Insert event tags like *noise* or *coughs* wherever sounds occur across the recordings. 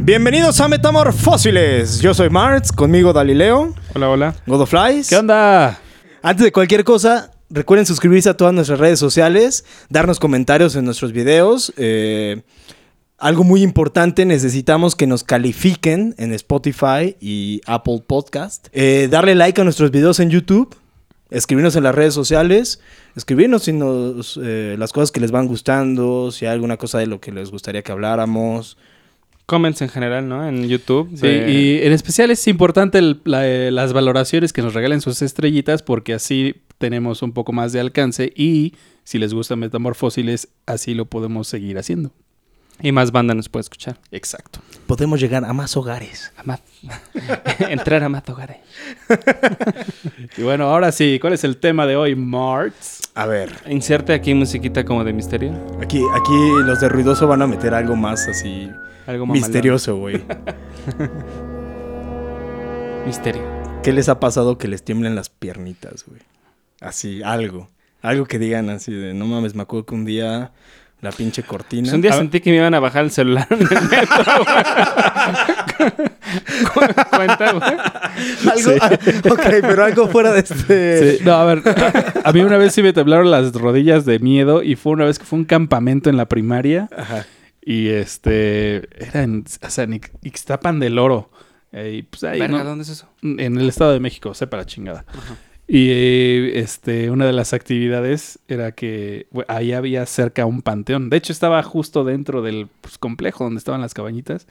Bienvenidos a Metamorfósiles. Yo soy Marx, conmigo Dalileo, Hola, hola. Godoflies. ¿Qué onda? Antes de cualquier cosa, recuerden suscribirse a todas nuestras redes sociales, darnos comentarios en nuestros videos. eh, algo muy importante, necesitamos que nos califiquen en Spotify y Apple Podcast. Eh, darle like a nuestros videos en YouTube. Escribirnos en las redes sociales. Escribirnos si nos, eh, las cosas que les van gustando, si hay alguna cosa de lo que les gustaría que habláramos. Comments en general, ¿no? En YouTube. Sí, de- y en especial es importante el- la- eh, las valoraciones que nos regalen sus estrellitas porque así tenemos un poco más de alcance y si les gusta Metamorfósiles, así lo podemos seguir haciendo. y más banda nos puede escuchar. Exacto. Podemos llegar a más hogares. A más- *laughs* Entrar a más hogares. *laughs* Y bueno, ahora sí, ¿cuál es el tema de hoy, Marts? A ver, Inserte aquí musiquita como de misterio. aquí, aquí los de ruidoso van a meter algo más así Algo mamalón. misterioso, güey. *laughs* Misterio. ¿Qué les ha pasado que les tiemblen las piernitas, güey? Así, algo. Algo que digan así de, no mames, me acuerdo que un día la pinche cortina. Pues un día A sentí que me iban a bajar el celular en el metro, güey. Cuenta, *laughs* güey. algo, *laughs* ok, pero algo fuera de este... Sí, no, a ver, a, a mí una vez sí me temblaron las rodillas de miedo y fue una vez que fue un campamento en la primaria Ajá. y este, era en, o sea, en Ix- Ixtapan del Oro. Eh, y, pues, ahí, Verga, ¿no? ¿dónde es eso? En el Estado de México, sepa la chingada. Y este, una de las actividades era que ahí había cerca un panteón. De hecho, estaba justo dentro del pues, complejo donde estaban las cabañitas.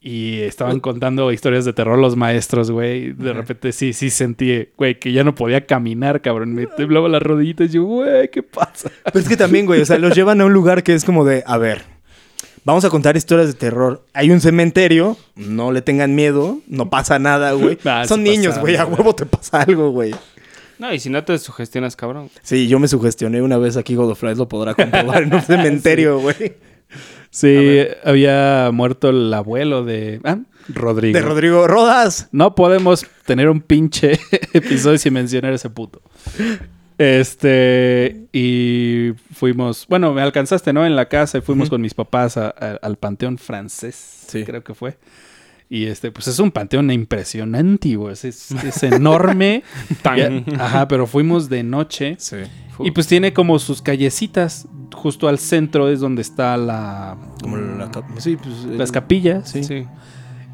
Y estaban contando historias de terror los maestros, güey. De repente sí, sí sentí, güey, que ya no podía caminar, cabrón. Me temblaba las rodillitas. Y yo, güey, ¿qué pasa? Pero es que también, güey, o sea, los llevan a un lugar que es como de, a ver, vamos a contar historias de terror. Hay un cementerio, no le tengan miedo, no pasa nada, güey. *laughs* Ah, Son sí niños, güey, a huevo te pasa algo, güey. No, y si no te sugestionas, cabrón. Sí, yo me sugestioné una vez aquí, Godoflies lo podrá comprobar en un *laughs* *laughs* cementerio, güey. Sí, había muerto el abuelo de ah, Rodrigo. De Rodrigo Rodas. No podemos tener un pinche episodio sin mencionar ese puto. Este, y fuimos, bueno, me alcanzaste, ¿no? En la casa y fuimos con mis papás a- a- al Panteón Francés, Sí. creo que fue. Y este, pues es un panteón impresionante, güey. Es, es- es enorme. *laughs* Tan. Ajá, pero fuimos de noche. Sí. Y pues tiene como sus callecitas. Justo al centro es donde está la, Como la sí, pues, las el- capillas. Sí. Sí.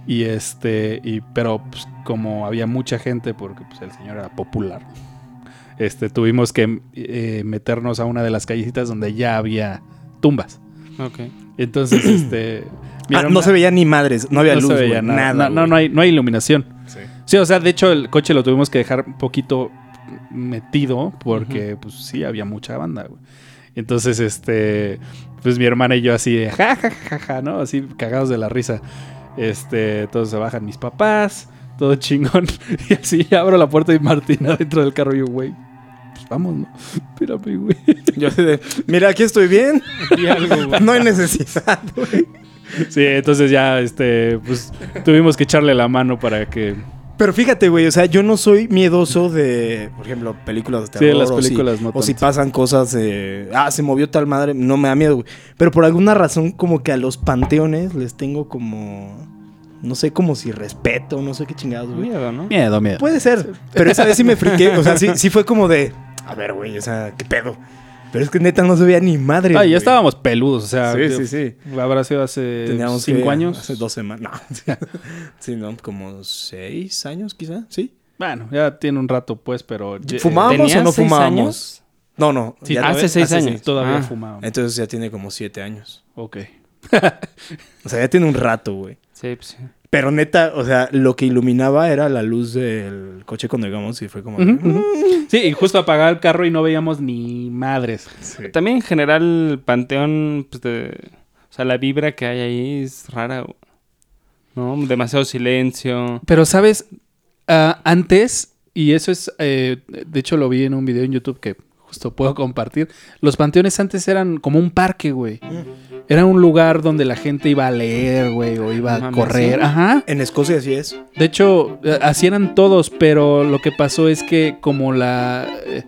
Y este, y, pero pues, como había mucha gente, porque pues, el señor era popular, este, tuvimos que eh, meternos a una de las callecitas donde ya había tumbas. Ok. Entonces, *clears throat* este. Ah, no se veía ni madres, no había no luz, se veía güey, nada. nada. no, no, hay, no hay iluminación. Sí. Sí, o sea, de hecho, el coche lo tuvimos que dejar un poquito metido porque, pues sí, había mucha banda, güey. Entonces, este, pues mi hermana y yo así de ja, ja, ja, ja, ¿no? Así cagados de la risa. Este, entonces se bajan mis papás, todo *laughs* chingón. Y así abro la puerta y Martina *laughs* dentro del carro y yo, güey, vamos, ¿no? *laughs* Espérame, güey. Yo de, mira, aquí estoy bien, *laughs* Y algo, güey. no hay necesidad, güey. Sí, entonces ya, este, pues tuvimos que echarle la mano para que... Pero fíjate, güey, o sea, yo no soy miedoso de, por ejemplo, películas de Sí, terror. las o si- películas no O si pasan cosas de, ah, se movió tal madre, no me da miedo, güey. Pero por alguna razón, como que a los panteones les tengo como, no sé, como si respeto, no sé qué chingados, güey. Miedo, ¿no? Miedo, miedo. Puede ser, pero esa vez sí me friqué, o sea, sí, *laughs* sí fue como de, a ver, güey, o sea, qué pedo. Pero es que neta no se veía ni madre. Ah, ya estábamos peludos, o sea, Sí, sí, sí. habrá sido hace Teníamos cinco que- años. Hace dos semanas. No. *laughs* sí, no, como seis años quizá, sí. Bueno, ya tiene un rato, pues, pero. ye- ¿Fumábamos ¿Tenías o no fumábamos? años? No, no. Sí, ya- hace seis años. Todavía Ah. fumábamos. Entonces ya tiene como siete años. Ok. O sea, ya tiene un rato, güey. Sí, pues sí. Pero neta, o sea, lo que iluminaba era la luz del coche cuando llegamos y fue como... Ujú. Sí, y justo apagaba el carro y no veíamos ni madres. También en general el panteón, pues de... O sea, la vibra que hay ahí es rara. ¿no? Demasiado silencio. Pero, ¿sabes? Ah, antes, y eso es, eh, de hecho lo vi en un video en YouTube que justo puedo compartir. Los panteones antes eran como un parque, güey. Era un lugar donde la gente iba a leer, güey, o iba a correr. ¿sí? Ajá. En Escocia así es. De hecho, eh, así eran todos, pero lo que pasó es que como la... eh,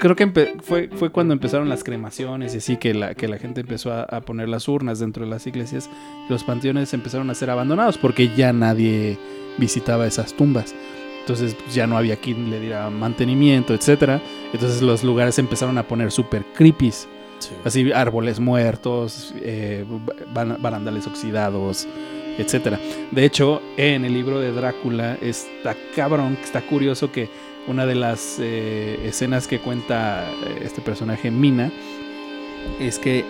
creo que fue, fue cuando empezaron las cremaciones y así que la, que la gente empezó a, a poner las urnas dentro de las iglesias. Los panteones empezaron a ser abandonados porque ya nadie visitaba esas tumbas. Entonces pues, ya no había quien le diera mantenimiento, etcétera. Entonces los lugares empezaron a poner súper creepies. Así árboles muertos, eh, barandales oxidados, etcétera. De hecho, en el libro de Drácula está cabrón, está curioso que una de las eh, escenas que cuenta eh, este personaje Mina es que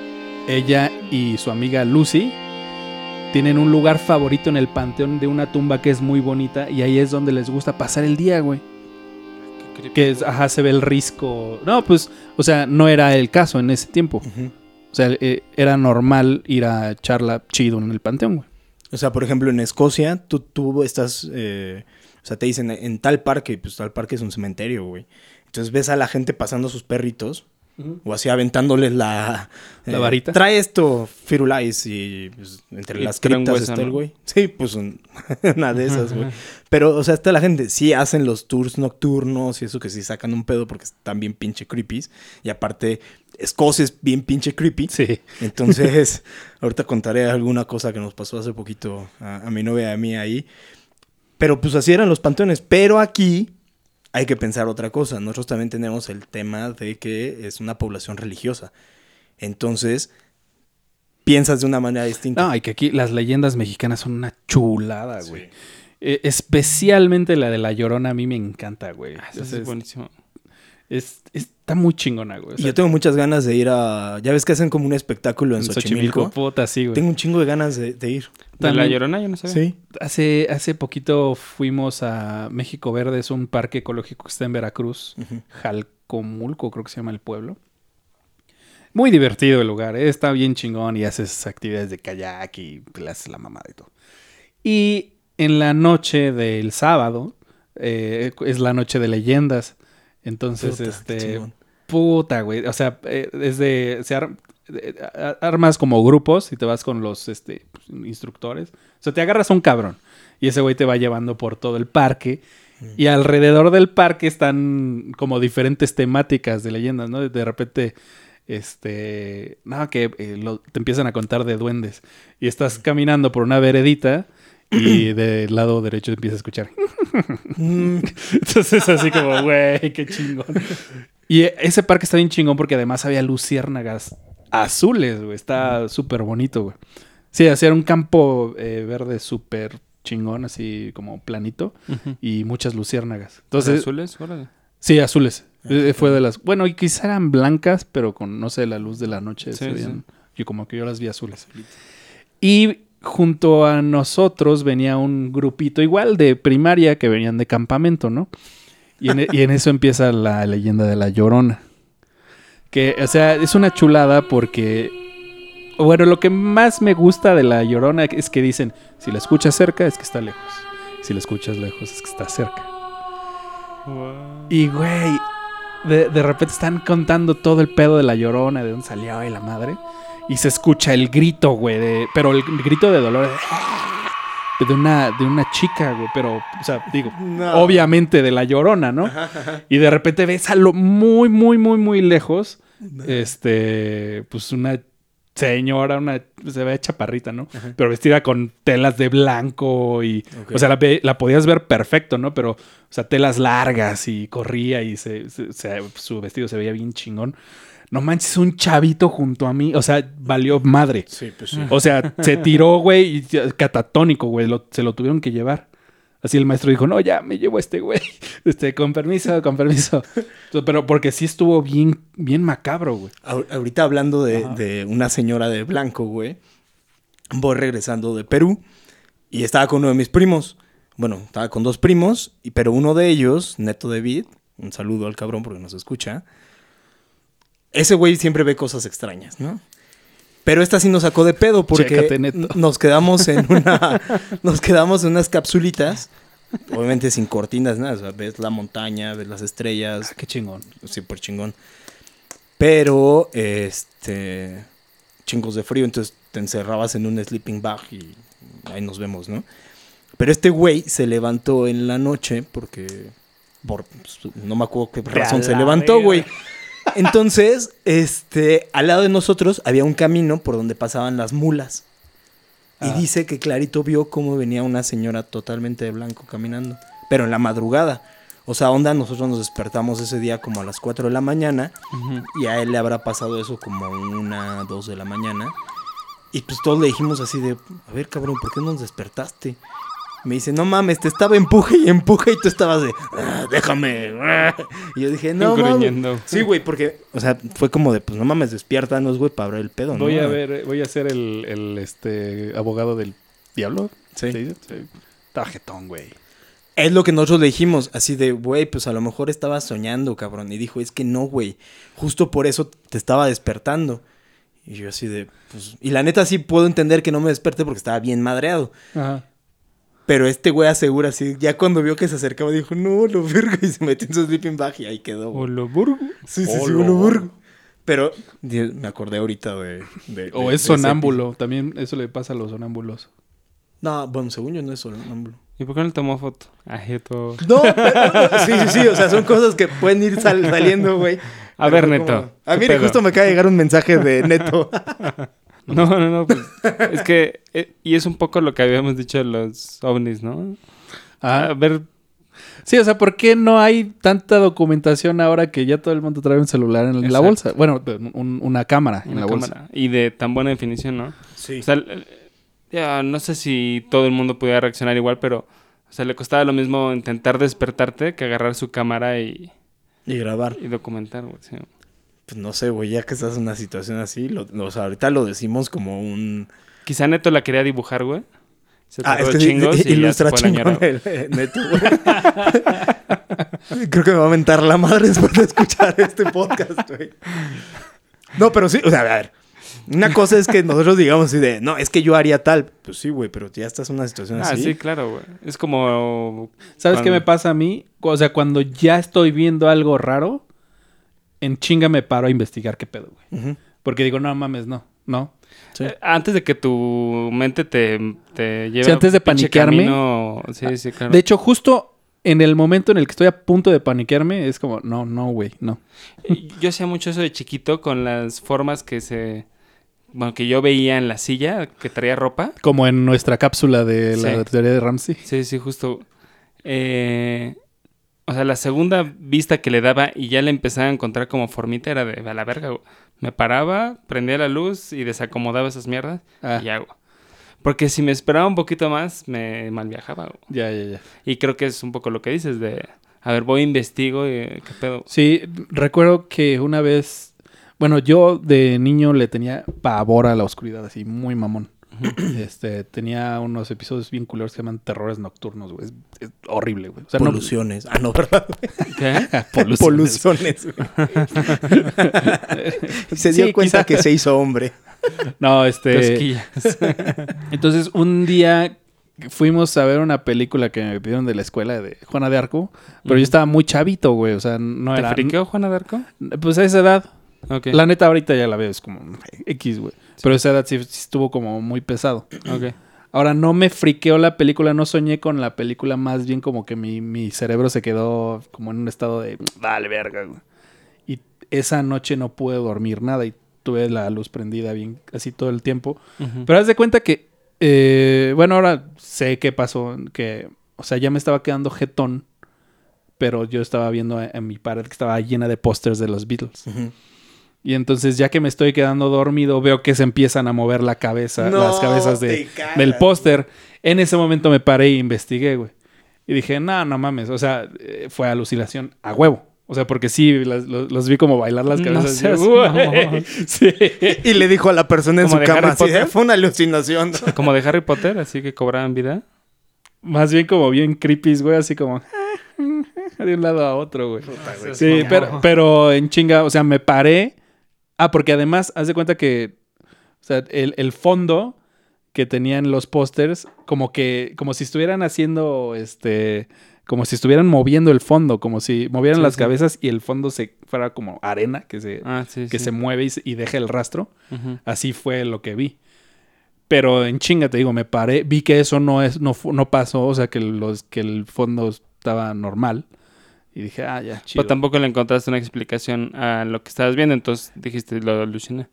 ella y su amiga Lucy tienen un lugar favorito en el panteón de una tumba que es muy bonita y ahí es donde les gusta pasar el día, güey. Creepy. Que es, ajá, se ve el risco. No, pues, o sea, no era el caso en ese tiempo. O sea, eh, era normal ir a echarla chido en el panteón, güey. O sea, por ejemplo, en Escocia, tú, tú estás, eh, o sea, te dicen en tal parque, pues tal parque es un cementerio, güey. Entonces ves a la gente pasando sus perritos o así aventándoles la... eh, ¿La varita? Trae esto, Firulais, y pues, entre Y las criptas está el güey. Sí, pues un- *laughs* una de esas, güey. Pero, o sea, está la gente, sí hacen los tours nocturnos y eso que sí sacan un pedo porque están bien pinche creepies. Y aparte, Escocia es bien pinche creepy. Sí. Entonces, *laughs* ahorita contaré alguna cosa que nos pasó hace poquito a, a mi novia y a mí ahí. Pero pues así eran los panteones. Pero aquí hay que pensar otra cosa. Nosotros también tenemos el tema de que es una población religiosa. Entonces, piensas de una manera distinta. No, y que aquí las leyendas mexicanas son una chulada, güey. Eh, especialmente la de la Llorona a mí me encanta, güey. Ah, es- buenísimo. Es- está muy chingona, güey. O sea, yo tengo muchas ganas de ir a... Ya ves que hacen como un espectáculo en, en Xochimilco. puta, sí, güey. Tengo un chingo de ganas de, de ir. ¿De la llorona yo no sabía? Sí. Hace, hace poquito fuimos a México Verde, es un parque ecológico que está en Veracruz. Jalcomulco, creo que se llama el pueblo. Muy divertido el lugar, ¿eh? está bien chingón y haces actividades de kayak y le haces la mamada y todo. Y en la noche del sábado, eh, es la noche de leyendas. Entonces, Puta, este. Puta, güey. O sea, eh, es de. Se ar- eh, armas como grupos y te vas con los este, instructores. O sea, te agarras a un cabrón. Y ese güey te va llevando por todo el parque. Y alrededor del parque están como diferentes temáticas de leyendas, ¿no? De repente, este. No, que eh, lo- te empiezan a contar de duendes. Y estás caminando por una veredita. Y del lado derecho empiezas a escuchar. *laughs* Entonces, así como, güey, qué chingón. Y ese parque está bien chingón porque además había luciérnagas azules, güey. Está súper bonito, güey. Sí, hacía un campo eh, verde súper chingón, así como planito. Y muchas luciérnagas. Entonces, Entonces, azules, órale. sí, azules. Eh, fue de las... Bueno, y quizá eran blancas, pero con, no sé, la luz de la noche Sí, se veían... sí. Yo como que yo las vi azules. Y junto a nosotros venía un grupito igual de primaria que venían de campamento, ¿no? Y en, y en eso empieza la leyenda de la Llorona. Que, o sea, es una chulada porque... Bueno, lo que más me gusta de la Llorona es que dicen, si la escuchas cerca es que está lejos. Si la escuchas lejos es que está cerca. Wow. Y, güey, de, de repente están contando todo el pedo de la llorona, de dónde salió y la madre. Y se escucha el grito, güey, de, pero el grito de dolor de, de una, de una chica, güey, pero, o sea, digo, no. obviamente de la llorona, ¿no? Y de repente ves a lo muy, muy, muy, muy lejos, este, pues una señora, una, se ve chaparrita, ¿no? Pero vestida con telas de blanco y, o sea, la, la podías ver perfecto, ¿no? Pero, o sea, telas largas y corría y se, se- se- su vestido se veía bien chingón. No manches, un chavito junto a mí, o sea, valió madre. Sí, pues sí. O sea, se tiró, güey, catatónico, güey, lo- se lo tuvieron que llevar. Así el maestro dijo, no, ya me llevo a este güey. *laughs* Este, con permiso, con permiso. Pero porque sí estuvo bien, bien macabro, güey. Ahor- Ahorita hablando de, de una señora de blanco, güey. Voy regresando de Perú y estaba con uno de mis primos. Bueno, estaba con dos primos, y, pero uno de ellos, Neto David, un saludo al cabrón porque nos escucha. Ese güey siempre ve cosas extrañas, ¿no? Pero esta sí nos sacó de pedo porque Chécate, nos quedamos en una *laughs* nos quedamos en unas capsulitas, obviamente sin cortinas, nada, o sea, ves la montaña, ves las estrellas, Qué chingón. súper chingón. Pero, este, chingos de frío, entonces te encerrabas en un sleeping bag y ahí nos vemos, ¿no? Pero este güey se levantó en la noche porque, por, pues, no me acuerdo qué razón se levantó, güey. Entonces, este, al lado de nosotros había un camino por donde pasaban las mulas. Y Ah. dice que clarito vio cómo venía una señora totalmente de blanco caminando, pero en la madrugada. O sea, onda, nosotros nos despertamos ese día como a las 4 de la mañana y a él le habrá pasado eso como una, dos de la mañana. Y pues todos le dijimos así de, a ver cabrón, ¿por qué no nos despertaste? Me dice, no mames, te estaba empuje y empuje y tú estabas de, "Ah, déjame. ah". Y yo dije, no mames. Sí, güey, porque, o sea, fue como de, pues no mames, despiértanos, güey, para abrir el pedo, ¿no? Voy a ver, voy a ser el, el, este abogado del diablo. Sí. Sí. Tarjetón, güey. Es lo que nosotros le dijimos, así de, güey, pues a lo mejor estabas soñando, cabrón. Y dijo, es que no, güey. Justo por eso te estaba despertando. Y yo así de, pues... Y la neta sí puedo entender que no me desperte porque estaba bien madreado. Ajá. Pero este güey asegura así, ya cuando vio que se acercaba, dijo, no, lo verga. Y se metió en su sleeping bag y ahí quedó. güey. Oloburgo. Sí, sí, sí, Olo. lo burgo. Pero Dios, me acordé ahorita de... de- O de- es de ese sonámbulo. También eso le pasa a los sonámbulos. No, bueno, según yo no es sonámbulo. ¿Y por qué no le tomó foto? Ajeto. No, pero- sí, sí, sí, o sea, son cosas que pueden ir sal- saliendo, güey. A ver, Neto. como- Ah, ¿qué mire, pedo? justo me acaba de llegar un mensaje de Neto. *laughs* No, no, no, pues *laughs* es que eh, y es un poco lo que habíamos dicho de los ovnis, ¿no? A Ah, ver, sí, o sea, ¿por qué no hay tanta documentación ahora que ya todo el mundo trae un celular en la bolsa? Bueno, un- una cámara en la bolsa. y de tan buena definición, ¿no? Sí. O sea, ya no sé si todo el mundo pudiera reaccionar igual, pero o sea, le costaba lo mismo intentar despertarte que agarrar su cámara y, Y grabar. y documentar, güey. sí. Pues no sé, güey, ya que estás en una situación así, lo, lo- o sea, ahorita lo decimos como un... Quizá Neto la quería dibujar, güey. Se Ah, es que chingos y ilustra chingón el, eh, Neto, güey. *laughs* Creo que me va a mentar la madre después de escuchar este podcast, güey. No, pero sí, o sea, a ver. Una cosa es que nosotros digamos así de, no, es que yo haría tal. Pues sí, güey, pero ya estás en una situación Ah, así. sí, claro, güey. Es como... ¿Sabes qué me pasa a mí? O sea, cuando ya estoy viendo algo raro, en chinga me paro a investigar qué pedo, güey. Porque digo, no mames, no, no. Sí. Eh, Antes de que tu mente te, te lleve... Sí, antes de paniquearme. camino- Sí, sí, claro. De hecho, justo en el momento en el que estoy a punto de paniquearme, es como, no, no, güey, no. Eh, Yo hacía mucho eso de chiquito con las formas que se... Bueno, que yo veía en la silla, que traía ropa. Como en nuestra cápsula de la Sí. teoría de Ramsey. Sí, sí, justo. Eh, o sea, la segunda vista que le daba y ya le empezaba a encontrar como formita era de a la verga. güey. Me paraba, prendía la luz y desacomodaba esas mierdas Ah, y güey. Porque si me esperaba un poquito más, me mal viajaba. güey. ya, ya, ya. Y creo que es un poco lo que dices de, a ver, voy investigo y qué pedo. Sí, recuerdo que una vez, bueno, yo de niño le tenía pavor a la oscuridad, así, muy mamón. *clears throat* Este, tenía unos episodios bien culeros que se llaman terrores nocturnos, güey. Es, es horrible, güey. O sea, no- Poluciones. Ah, no, ¿verdad? *laughs* ¿Qué? *laughs* Poluciones. Poluciones. güey. *laughs* se dio Sí, cuenta quizá. que se hizo hombre. No, este. Entonces, un día fuimos a ver una película que me pidieron de la escuela de Juana de Arco, pero yo estaba muy chavito, güey. O sea, no ¿Te era. friqueó Juana de Arco? Pues a esa edad. Ok. La neta, ahorita ya la veo, es como *laughs* X, güey. Pero a esa edad sí, sí estuvo como muy pesado. *clears throat* Ok. Ahora, no me friqueó la película, no soñé con la película, más bien como que mi, mi cerebro se quedó como en un estado de, dale, verga, güey. Y esa noche no pude dormir nada y tuve la luz prendida bien así todo el tiempo. Pero haz de cuenta que, eh, bueno, ahora sé qué pasó, que, o sea, ya me estaba quedando jetón, pero yo estaba viendo en, en mi pared que estaba llena de pósters de los Beatles. Y entonces, ya que me estoy quedando dormido, veo que se empiezan a mover la cabeza, No, las cabezas de, del póster. En ese momento me paré e investigué, güey. Y dije, no, no mames. O sea, eh, fue alucinación a huevo. O sea, porque sí, las- los, los vi como bailar las No cabezas. seas güey. mamón. *laughs* sí. Y le dijo a la persona en ¿Como su cama así, Potter? fue una alucinación. *laughs* Como de Harry Potter, así que cobraban vida. Más bien como bien creepy, güey. Así como... de un lado a otro, güey. Sí, mamón. pero, pero en chinga, o sea, me paré. Ah, porque además, haz de cuenta que, o sea, el, el fondo que tenían los pósters, como que, como si estuvieran haciendo, este, como si estuvieran moviendo el fondo, como si movieran Sí, las sí. cabezas y el fondo se fuera como arena que se, Ah, sí, que se mueve y, deja el rastro. Así fue lo que vi. Pero en chinga, te digo, me paré, vi que eso no es, no, no pasó, o sea que los, que el fondo estaba normal. Y dije, ah, ya, chido. Pero tampoco le encontraste una explicación a lo que estabas viendo, entonces dijiste, lo aluciné.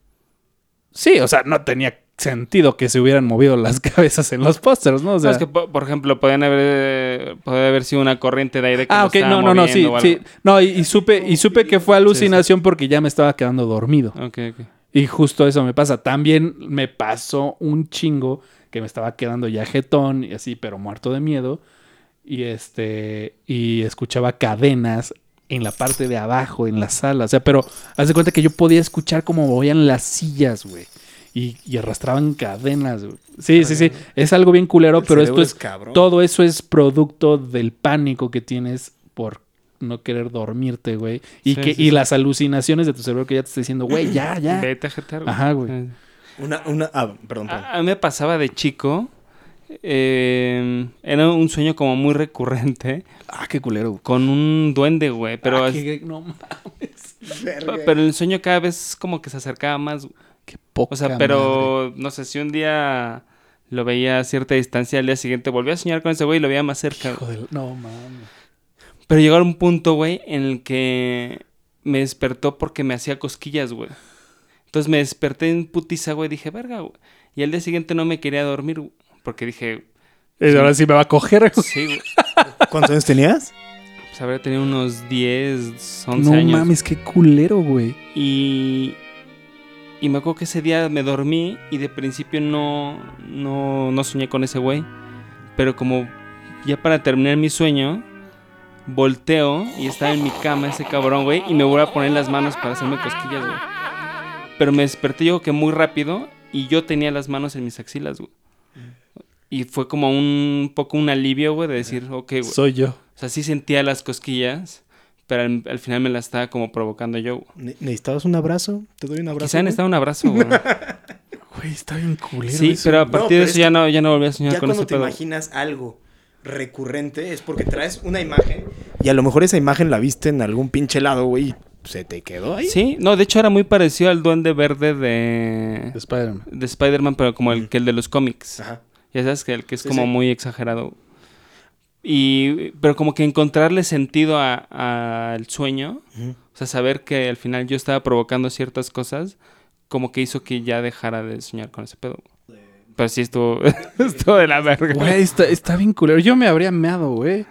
Sí, o sea, no tenía sentido que se hubieran movido las *laughs* cabezas en los pósters, ¿no? O No, sea, es que, po- por ejemplo, podían haber, podría haber sido una corriente de aire que Ah, ok, no, no, no, sí, sí. No, y, y supe, y supe que fue alucinación porque ya me estaba quedando dormido. Ok, ok. Y justo eso me pasa. También me pasó un chingo que me estaba quedando ya jetón y así, pero muerto de miedo. Y este, y escuchaba cadenas en la parte de abajo, en la sala. O sea, pero haz de cuenta que yo podía escuchar cómo movían las sillas, güey. Y, y arrastraban cadenas, güey. Sí, sí, sí. Es algo bien culero, pero esto es cabrón. todo eso es producto del pánico que tienes por no querer dormirte, güey. Y, Sí, que, sí, y sí. las alucinaciones de tu cerebro que ya te está diciendo, güey, ya, ya. Vete a jetear, Ajá, güey. Eh, Una, una, ah, perdón, perdón. A, a mí me pasaba de chico. Eh, era un sueño como muy recurrente Ah, qué culero. con un duende, güey. Pero, Ah, qué- no mames. pero el sueño cada vez como que se acercaba más. Qué poca O sea, pero no sé si un día lo veía a cierta distancia, al día siguiente volví a soñar con ese güey y lo veía más cerca. No mames. Pero llegó a un punto, güey, en el que me despertó porque me hacía cosquillas, güey. Entonces me desperté en putiza, güey, dije, verga, güey. Y al día siguiente no me quería dormir, güey, porque dije, Eh, Ahora sí me va a coger. güey. sí, güey. *laughs* ¿Cuántos años tenías? Pues habría tenido unos 10, 11 No años. mames, qué culero, güey. Y, y me acuerdo que ese día me dormí y de principio no, no, no soñé con ese güey. Pero como ya para terminar mi sueño, volteo y estaba en mi cama ese cabrón, güey, y me voy a poner las manos para hacerme cosquillas, güey. Pero me desperté yo que muy rápido y yo tenía las manos en mis axilas, güey. Y fue como un poco un alivio, güey, de decir, ok, güey. Soy yo. O sea, sí sentía las cosquillas, pero al, al final me las estaba como provocando yo. güey. Ne- ¿Necesitabas un abrazo? ¿Te doy un abrazo? Quizá necesitaba un abrazo, güey. *laughs* Güey, está bien culero. Sí, eso. pero a No, partir pero de es eso ya no, ya no volví a soñar Ya con cuando ese te pedo. imaginas algo recurrente es porque traes una imagen y a lo mejor esa imagen la viste en algún pinche lado, güey, y se te quedó ahí. Sí, no, de hecho era muy parecido al duende verde de, De Spider-Man. de Spider-Man, pero como el que el de los cómics. Ajá. Ya sabes que el que es Sí, como sí. muy exagerado. Y, pero como que encontrarle sentido a- al sueño, o sea, saber que al final yo estaba provocando ciertas cosas, como que hizo que ya dejara de soñar con ese pedo. Pero sí estuvo, *laughs* estuvo de la verga. Güey, está, está bien culero. Yo me habría meado, güey.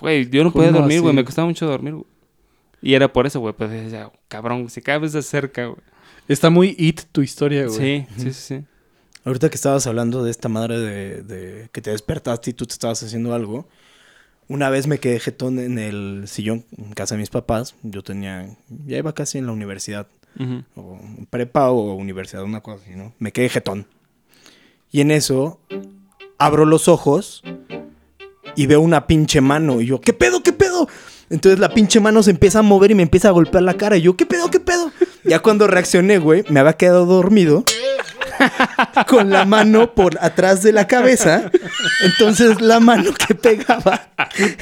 Güey, yo no podía ¿Cómo dormir, güey. Me costaba mucho dormir, güey. Y era por eso, güey. Pues decía, cabrón, si cada vez se acerca, güey. Está muy it tu historia, güey. Sí, sí, sí, sí. Ahorita que estabas hablando de esta madre de, de que te despertaste y tú te estabas haciendo algo, una vez me quedé jetón en el sillón en casa de mis papás. Yo tenía, ya iba casi en la universidad, Ujú. o en prepa o universidad, una cosa así, ¿no? Me quedé jetón. Y en eso abro los ojos y veo una pinche mano. Y yo, ¿qué pedo, qué pedo? Entonces la pinche mano se empieza a mover y me empieza a golpear la cara. Y yo, ¿qué pedo, qué pedo? Ya cuando reaccioné, güey, me había quedado dormido. *laughs* Con la mano por atrás de la cabeza. Entonces la mano que pegaba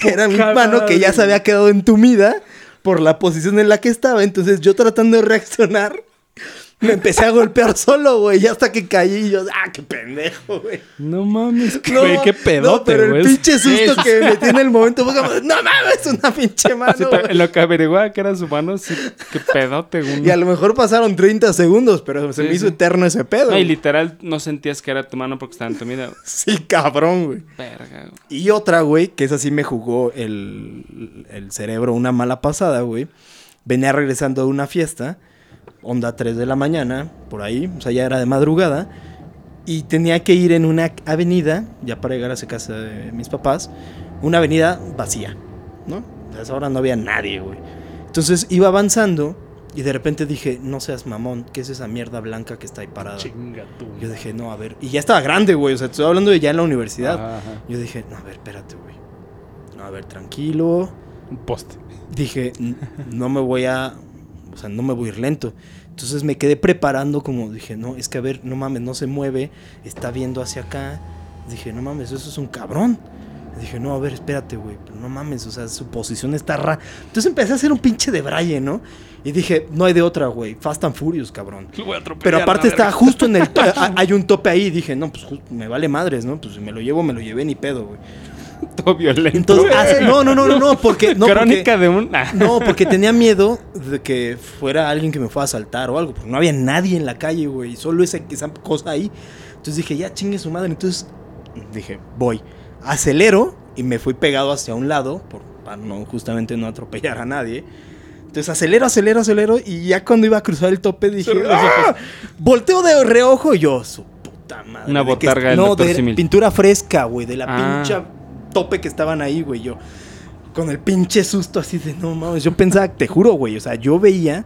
era mi mano que ya se había quedado entumida por la posición en la que estaba. Entonces yo tratando de reaccionar, me empecé a golpear solo, güey. Y hasta que caí y yo, ah, qué pendejo, güey. No mames. Güey, qué pedote, No, pero el pinche susto que me metí en el momento fue como, no mames, una pinche *laughs* mano. Sí, güey". en lo que averiguaba que era su mano, sí, qué pedote, güey. Y a lo mejor pasaron 30 segundos, pero se Sí, me hizo sí. eterno ese pedo. No, y literal no sentías que era tu mano porque estaba en tu vida. *laughs* Sí, cabrón, güey. Verga, güey. Y otra, güey, que esa sí me jugó el, el cerebro una mala pasada, güey. Venía regresando de una fiesta, onda 3 de la mañana, por ahí, o sea, ya era de madrugada. Y tenía que ir en una avenida, ya para llegar a esa casa de mis papás, una avenida vacía, ¿no? A esa hora no había nadie, güey. Entonces iba avanzando y de repente dije, no seas mamón, ¿qué es esa mierda blanca que está ahí parada? Chinga tú. Yo dije, no, a ver. Y ya estaba grande, güey. O sea, estoy hablando de ya en la universidad. Ajá, ajá. Yo dije, no, a ver, espérate, güey. No, a ver, tranquilo. Un poste. Dije, "N- no me voy a. O sea, no me voy a ir lento. Entonces me quedé preparando como dije, no, es que a ver, no mames, no se mueve, está viendo hacia acá. Dije, no mames, eso es un cabrón. dije, no, a ver, espérate, güey, pero no mames, o sea, su posición está rara. Entonces empecé a hacer un pinche de Braille, ¿no? Y dije, no hay de otra, güey, Fast and Furious, cabrón. Lo voy a atropellar Pero aparte está justo en el... *laughs* hay un tope ahí, dije, no, pues me vale madres, ¿no? Pues si me lo llevo, me lo llevé ni pedo, güey. Todo violento. Entonces, no, no, no, no, no, porque... No, Crónica porque- de un. ah. no, porque tenía miedo de que fuera alguien que me fuera a asaltar o algo, porque no había nadie en la calle, güey, solo esa, esa cosa ahí. Entonces dije, ya chingue su madre. Entonces dije, voy, acelero y me fui pegado hacia un lado, por, para no, justamente no atropellar a nadie. Entonces acelero, acelero, acelero y ya cuando iba a cruzar el tope dije, ¡Ah! volteo de reojo y yo, su puta madre. Una ¿de botarga es- del No, de pintura fresca, güey, de la Ah. pincha tope que estaban ahí, güey, yo. Con el pinche susto así de no mames. Yo pensaba, te juro, güey. O sea, yo veía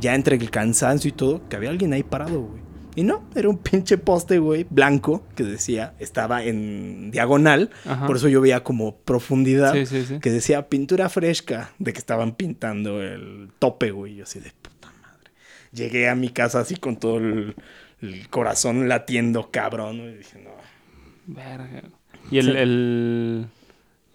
ya entre el cansancio y todo que había alguien ahí parado, güey. Y no, era un pinche poste, güey, blanco, que decía, estaba en diagonal. Ajá. Por eso yo veía como profundidad. Sí, sí, sí. Que decía pintura fresca, de que estaban pintando el tope, güey. Yo así de puta madre. Llegué a mi casa así con todo el, el corazón latiendo, cabrón. Y dije, no. Verga. Y el, Sí. el,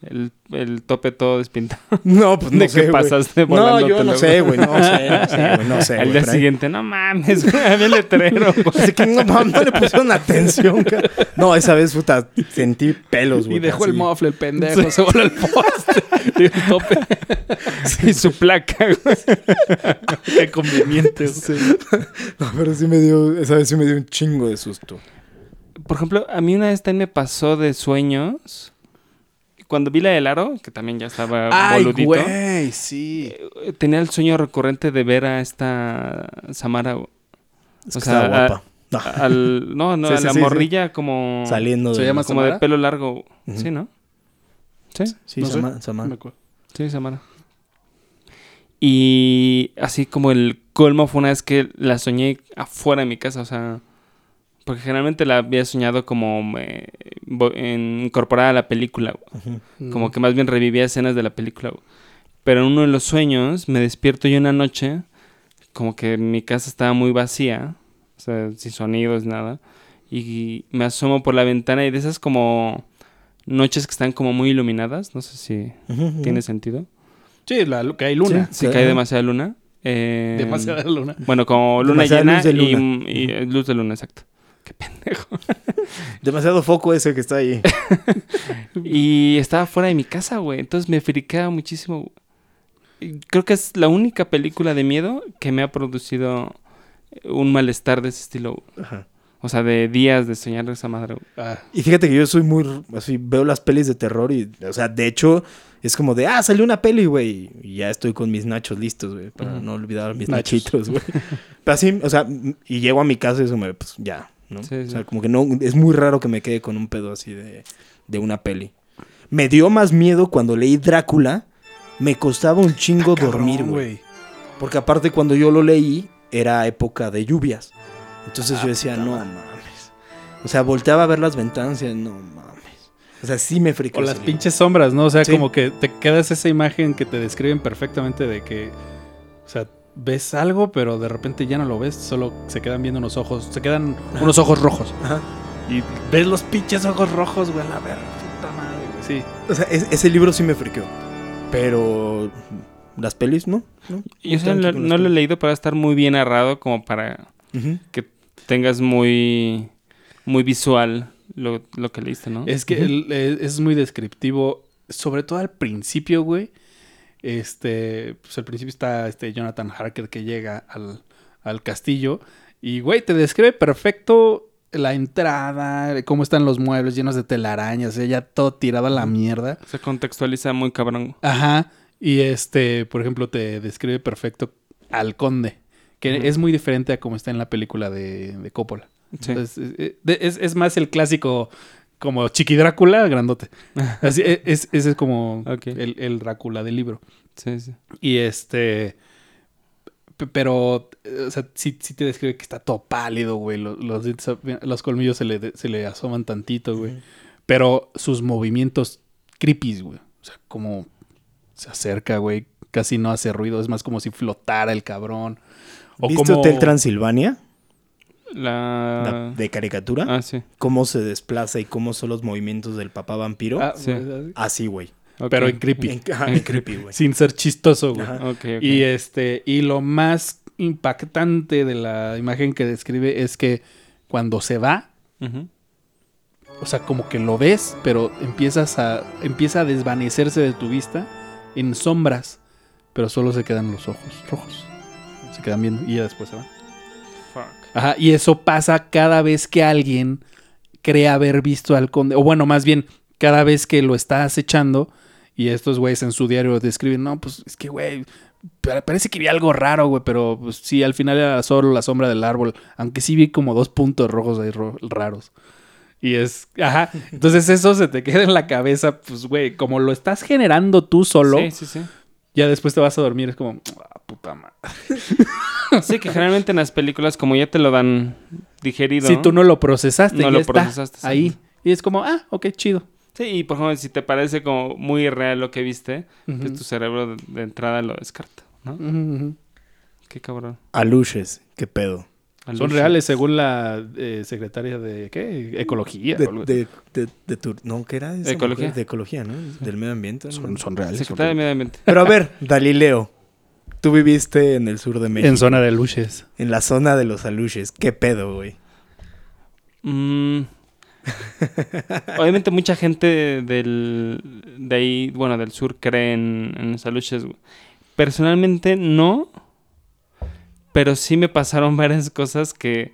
el, el tope todo despintado. *laughs* No, pues *laughs* no ¿De sé, pasaste No, yo no sé, güey. No sé, *laughs* no sé, güey. No sé, Al día siguiente, no mames, güey, había letrero. Así que no, no le pusieron atención, cara. No, esa vez, puta, sentí pelos, güey. Y dejó el mofle, el pendejo, se voló el poste. Digo, tope. Sí, su placa, güey. Qué conveniente. güey. No, pero sí me dio, esa vez sí me dio un chingo de susto. Por ejemplo, a mí una vez también me pasó de sueños. Cuando vi la del aro, que también ya estaba Ay, boludito. güey, sí. eh, Tenía el sueño recurrente de ver a esta Samara. Es O que sea, estaba guapa. No, Al, no, no, *laughs* Sí, a sí, la sí, sí. morrilla como... saliendo ¿Se de... llama Como Samara? de pelo largo. Sí, ¿no? Sí, Sí, No sé. Sama- Sama. No me acuerdo. sí, Samara. Y así como el colmo fue una vez que la soñé afuera de mi casa, o sea... Porque generalmente la había soñado como eh, incorporada a la película. güey. Como que más bien revivía escenas de la película. güey. Pero en uno de los sueños me despierto yo una noche, como que mi casa estaba muy vacía, o sea, sin sonidos, nada. Y me asomo por la ventana y de esas como noches que están como muy iluminadas, no sé si tiene sentido. Sí, la, que hay luna. Si Sí. cae demasiada luna. eh, Demasiada luna. Bueno, como luna Demasiada llena luz de y- luna. Y, eh, luz de luna, exacto. Qué pendejo. *laughs* Demasiado foco ese que está ahí. *laughs* Y estaba fuera de mi casa, güey. Entonces me friqueaba muchísimo. Creo que es la única película de miedo que me ha producido un malestar de ese estilo. Ajá. O sea, de días de soñar esa madre. Ah, Y fíjate que yo soy muy... Así, veo las pelis de terror y... O sea, de hecho, es como de... Ah, salió una peli, güey. Y ya estoy con mis nachos listos, güey. Para no olvidar mis Nachos. nachitos, güey. *laughs* Pero así, o sea... Y llego a mi casa y eso me... Pues ya, ¿no? Sí, O sea, como que no... Es muy raro que me quede con un pedo así de... De una peli. Me dio más miedo cuando leí Drácula. Me costaba un chingo dormir, cabrón, güey. Porque aparte cuando yo lo leí era época de lluvias. Entonces Ah, yo decía, puta no mames. O sea, volteaba a ver las ventanas y decía, no mames. O sea, sí me friqué. O las pinches sombras, ¿no? O sea, Sí. como que te quedas esa imagen que te describen perfectamente de que, o sea, ves algo, pero de repente ya no lo ves, solo se quedan viendo unos ojos, se quedan unos ojos rojos. Ajá. Y ves los pinches ojos rojos, güey, a la verga, puta madre, güey. Sí. O sea, es- ese libro sí me friqueó. Pero las pelis, ¿no? ¿No? Y eso Tranqui no, lo he leído para estar muy bien narrado como para que tengas muy, muy visual lo, lo que leíste, ¿no? Es que el- eh, es muy descriptivo, sobre todo al principio, güey. Este, pues al principio está este Jonathan Harker que llega al, al castillo y, güey, te describe perfecto la entrada, cómo están los muebles llenos de telarañas, o ya todo tirado a la mierda. Se contextualiza muy cabrón. Ajá. Y este, por ejemplo, te describe perfecto al conde, que es muy diferente a como está en la película de, de Coppola. Sí. Entonces, es, es- es- es más el clásico como Chiqui Drácula grandote. *laughs* Así, e- es, ese es como el, el Drácula del libro. Sí, sí. Y este. pe- Pero, eh, o sea, sí, sí te describe que está todo pálido, güey. Los, los, colmillos se le, se le asoman tantito, güey. Pero sus movimientos creepy, güey. O sea, como se acerca, güey. Casi no hace ruido. Es más como si flotara el cabrón. O ¿Viste como... Hotel Transilvania? La... la- de caricatura, Ah, sí. cómo se desplaza y cómo son los movimientos del papá vampiro. Ah, Sí. Así, güey. Pero en creepy. En- ajá, en creepy, güey. Sin ser chistoso, güey. Y este, y lo más impactante de la imagen que describe es que cuando se va, o sea, como que lo ves, pero empiezas a, empieza a desvanecerse de tu vista en sombras, pero solo se quedan los ojos rojos. Se quedan viendo y ya después se van. Ajá, y eso pasa cada vez que alguien cree haber visto al conde, o bueno, más bien, cada vez que lo está acechando y estos güeyes en su diario describen, no, pues es que, güey, pa- parece que vi algo raro, güey, pero pues sí, al final era solo la sombra del árbol, aunque sí vi como dos puntos rojos ahí ro- raros. Y es, ajá, entonces eso se te queda en la cabeza, pues, güey, como lo estás generando tú solo, Sí, sí, sí. Ya después te vas a dormir, es como, ah, puta madre. *laughs* Sí, que generalmente en las películas, como ya te lo dan digerido. Si tú no lo procesaste, No ya lo está procesaste, sí. ahí. Y es como, ah, ok, chido. Sí, y por ejemplo, si te parece como muy real lo que viste, pues tu cerebro de, de entrada lo descarta, ¿no? Qué cabrón. Aluches, qué pedo. Son reales según la eh, secretaria de ¿qué? Ecología. De, de, de, de tu- no, ¿qué era? esa Ecología. mujer? De ecología, ¿no? Del medio ambiente. ¿no? son, son reales. Secretaria de reales. Medio Ambiente. Pero a ver, Galileo, tú viviste en el sur de México. En zona de luches. En la zona de los aluches. ¿Qué pedo, güey? Mm. Obviamente mucha gente del, de ahí, bueno, del sur cree en, en los aluches. Personalmente no, pero sí me pasaron *laughs* varias cosas que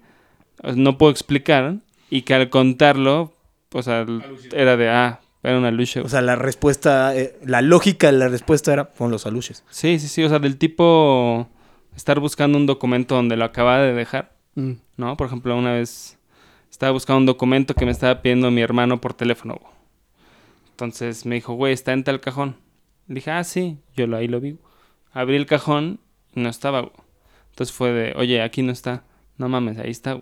no puedo explicar y que al contarlo, o sea, era de, ah, era una aluche. O sea, la respuesta, eh, la lógica de la respuesta era con los aluches. Sí, sí, sí, o sea, del tipo estar buscando un documento donde lo acababa de dejar. Mm. ¿no? Por ejemplo, una vez estaba buscando un documento que me estaba pidiendo mi hermano por teléfono. güey. Entonces me dijo, güey, está en tal cajón. Le dije, ah, sí, yo lo, ahí lo vi. Abrí el cajón y no estaba. güey. Entonces fue de, oye, aquí no está. No mames, ahí está.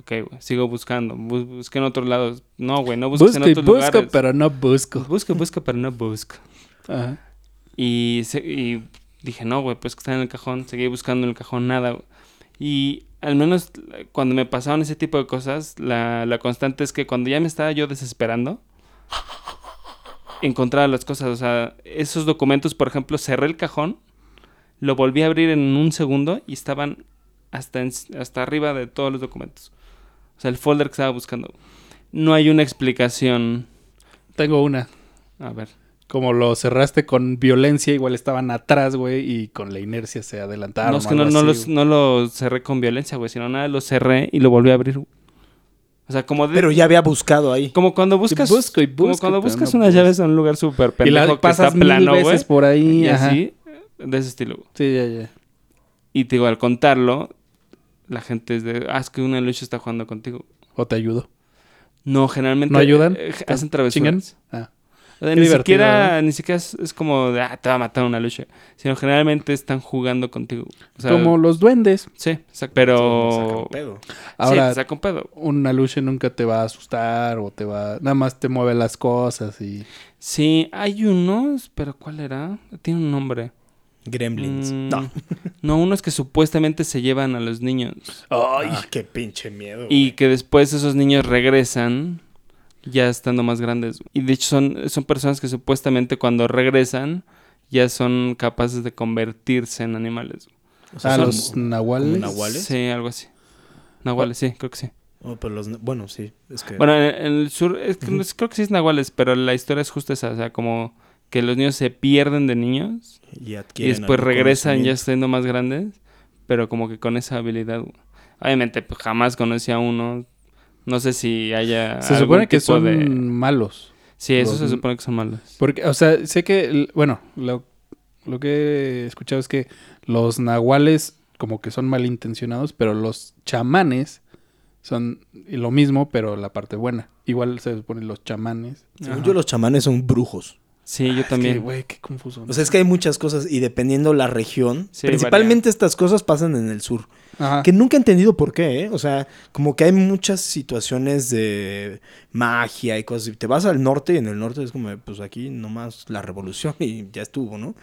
Ok, güey, sigo buscando. Bu- busqué en otros lados. No, güey, no busques Busco en y otros busco, lugares. pero no busco. Busco, busco, pero no busco. Ajá. Y, se- y dije, no, güey, pues que está en el cajón. Seguí buscando en el cajón, nada. güey. Y al menos cuando me pasaban ese tipo de cosas, la, la constante es que cuando ya me estaba yo desesperando, encontraba las cosas. O sea, esos documentos, por ejemplo, cerré el cajón, lo volví a abrir en un segundo y estaban hasta, en- hasta arriba de todos los documentos. O sea, el folder que estaba buscando. No hay una explicación. Tengo una. A ver. Como lo cerraste con violencia, igual estaban atrás, güey, y con la inercia se adelantaron. No, es que no, no, los- no lo cerré con violencia, güey, sino nada, lo cerré y lo volví a abrir. O sea, como de- Pero ya había buscado ahí. como cuando buscas busco y como busco, cuando pero buscas no unas busco. llaves en un lugar súper Y pendejo la que pasas está mil plano, güey. veces por ahí. Y ajá. así, de ese estilo. güey. Sí, ya, ya. Y te digo, al contarlo, la gente es de, ah, es que una lucha está jugando contigo. O te ayudo. No, generalmente ¿No ayudan? eh, ¿Te hacen travesuras. Ah. O sea, Qué ni siquiera, ni siquiera es, es como de, ah, te va a matar una lucha. Sino generalmente están jugando contigo. O sea, Como los duendes. Sí, exacto. Saca Pero... un pedo. Ahora, sí, te saca un pedo. una lucha nunca te va a asustar o te va... Nada más te mueve las cosas y... Sí, hay unos, pero ¿cuál era? Tiene un nombre. Gremlins. Mm, No. *laughs* no, unos que supuestamente se llevan a los niños. Ay, qué pinche miedo. Y que después esos niños regresan ya estando más grandes. Y de hecho son, son personas que supuestamente cuando regresan ya son capaces de convertirse en animales. O sea, Ah, son- los nahuales. Sí, algo así. Nahuales, sí, creo que sí. Oh, pero los, bueno, sí. Es que. Bueno, en, en el sur, es creo que sí es nahuales, pero la historia es justo esa. O sea, como que los niños se pierden de niños y, después regresan ya siendo más grandes, pero como que con esa habilidad. Obviamente, pues, jamás conocí a uno. No sé si haya. Se algún supone que tipo son de- malos. Sí, eso los- se supone que son malos. Porque, o sea, sé que, bueno, lo, lo que he escuchado es que los nahuales como que son malintencionados, pero los chamanes son lo mismo, pero la parte buena. Igual se supone los chamanes. Según yo, los chamanes son brujos. Sí, yo Es que, también. güey, qué confuso. O sea, es que hay muchas cosas y dependiendo la región, Sí, principalmente estas cosas pasan en el sur. Ajá. Que nunca he entendido por qué, ¿eh? O sea, como que hay muchas situaciones de magia y cosas. Y Te vas al norte y en el norte es como, pues aquí nomás la revolución y ya estuvo, ¿no?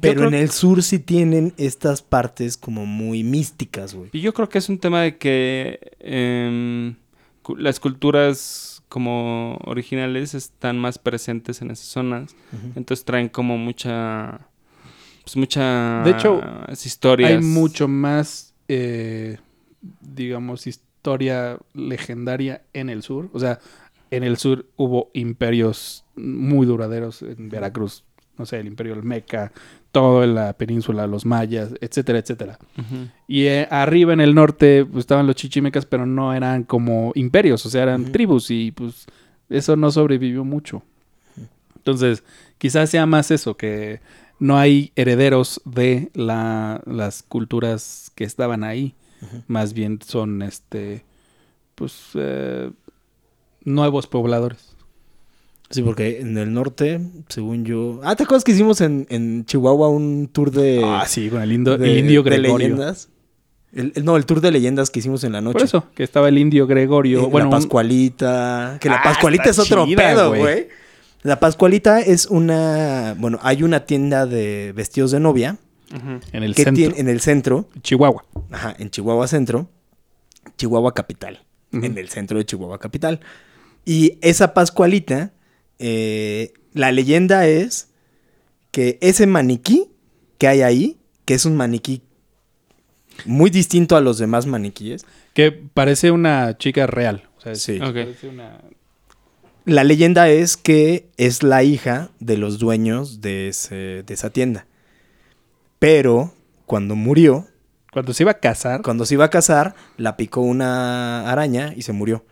Pero en el sur sí tienen estas partes como muy místicas, güey. Y yo creo que es un tema de que em, las culturas como originales están más presentes en esas zonas. Entonces traen como mucha... Pues mucha... De hecho, historias. Hay mucho más, eh, digamos, historia legendaria en el sur. O sea, en el sur hubo imperios muy duraderos en Veracruz. No sé, el imperio Olmeca, todo en la península, los mayas, etcétera, etcétera. Y eh, arriba en el norte pues, estaban los chichimecas, pero no eran como imperios, o sea, eran tribus y pues eso no sobrevivió mucho. Entonces, quizás sea más eso, que no hay herederos de la- las culturas que estaban ahí. Más bien son, este, pues, eh, nuevos pobladores. Sí, porque en el norte, según yo... Ah, ¿te acuerdas que hicimos en, en Chihuahua un tour de... ah, sí, con el, indo- de- el indio de Gregorio. leyendas? El- el- no, el tour de leyendas que hicimos en la noche. Por eso, que estaba el indio Gregorio. Eh, bueno, la un- Pascualita. Que la Ah, Pascualita es otro chida, pedo, güey. La Pascualita es una. Bueno, hay una tienda de vestidos de novia Ujú. en el centro, tiene en el centro, Chihuahua. ajá, en Chihuahua Centro, Chihuahua Capital, en el centro de Chihuahua Capital. Y esa Pascualita, eh, la leyenda es que ese maniquí que hay ahí, que es un maniquí muy distinto a los demás maniquíes, Que parece una chica real. O sea, Sí. Parece una... La leyenda es que es la hija de los dueños de, ese- de esa tienda. Pero cuando murió, Cuando se iba a casar, cuando se iba a casar, la picó una araña y se murió.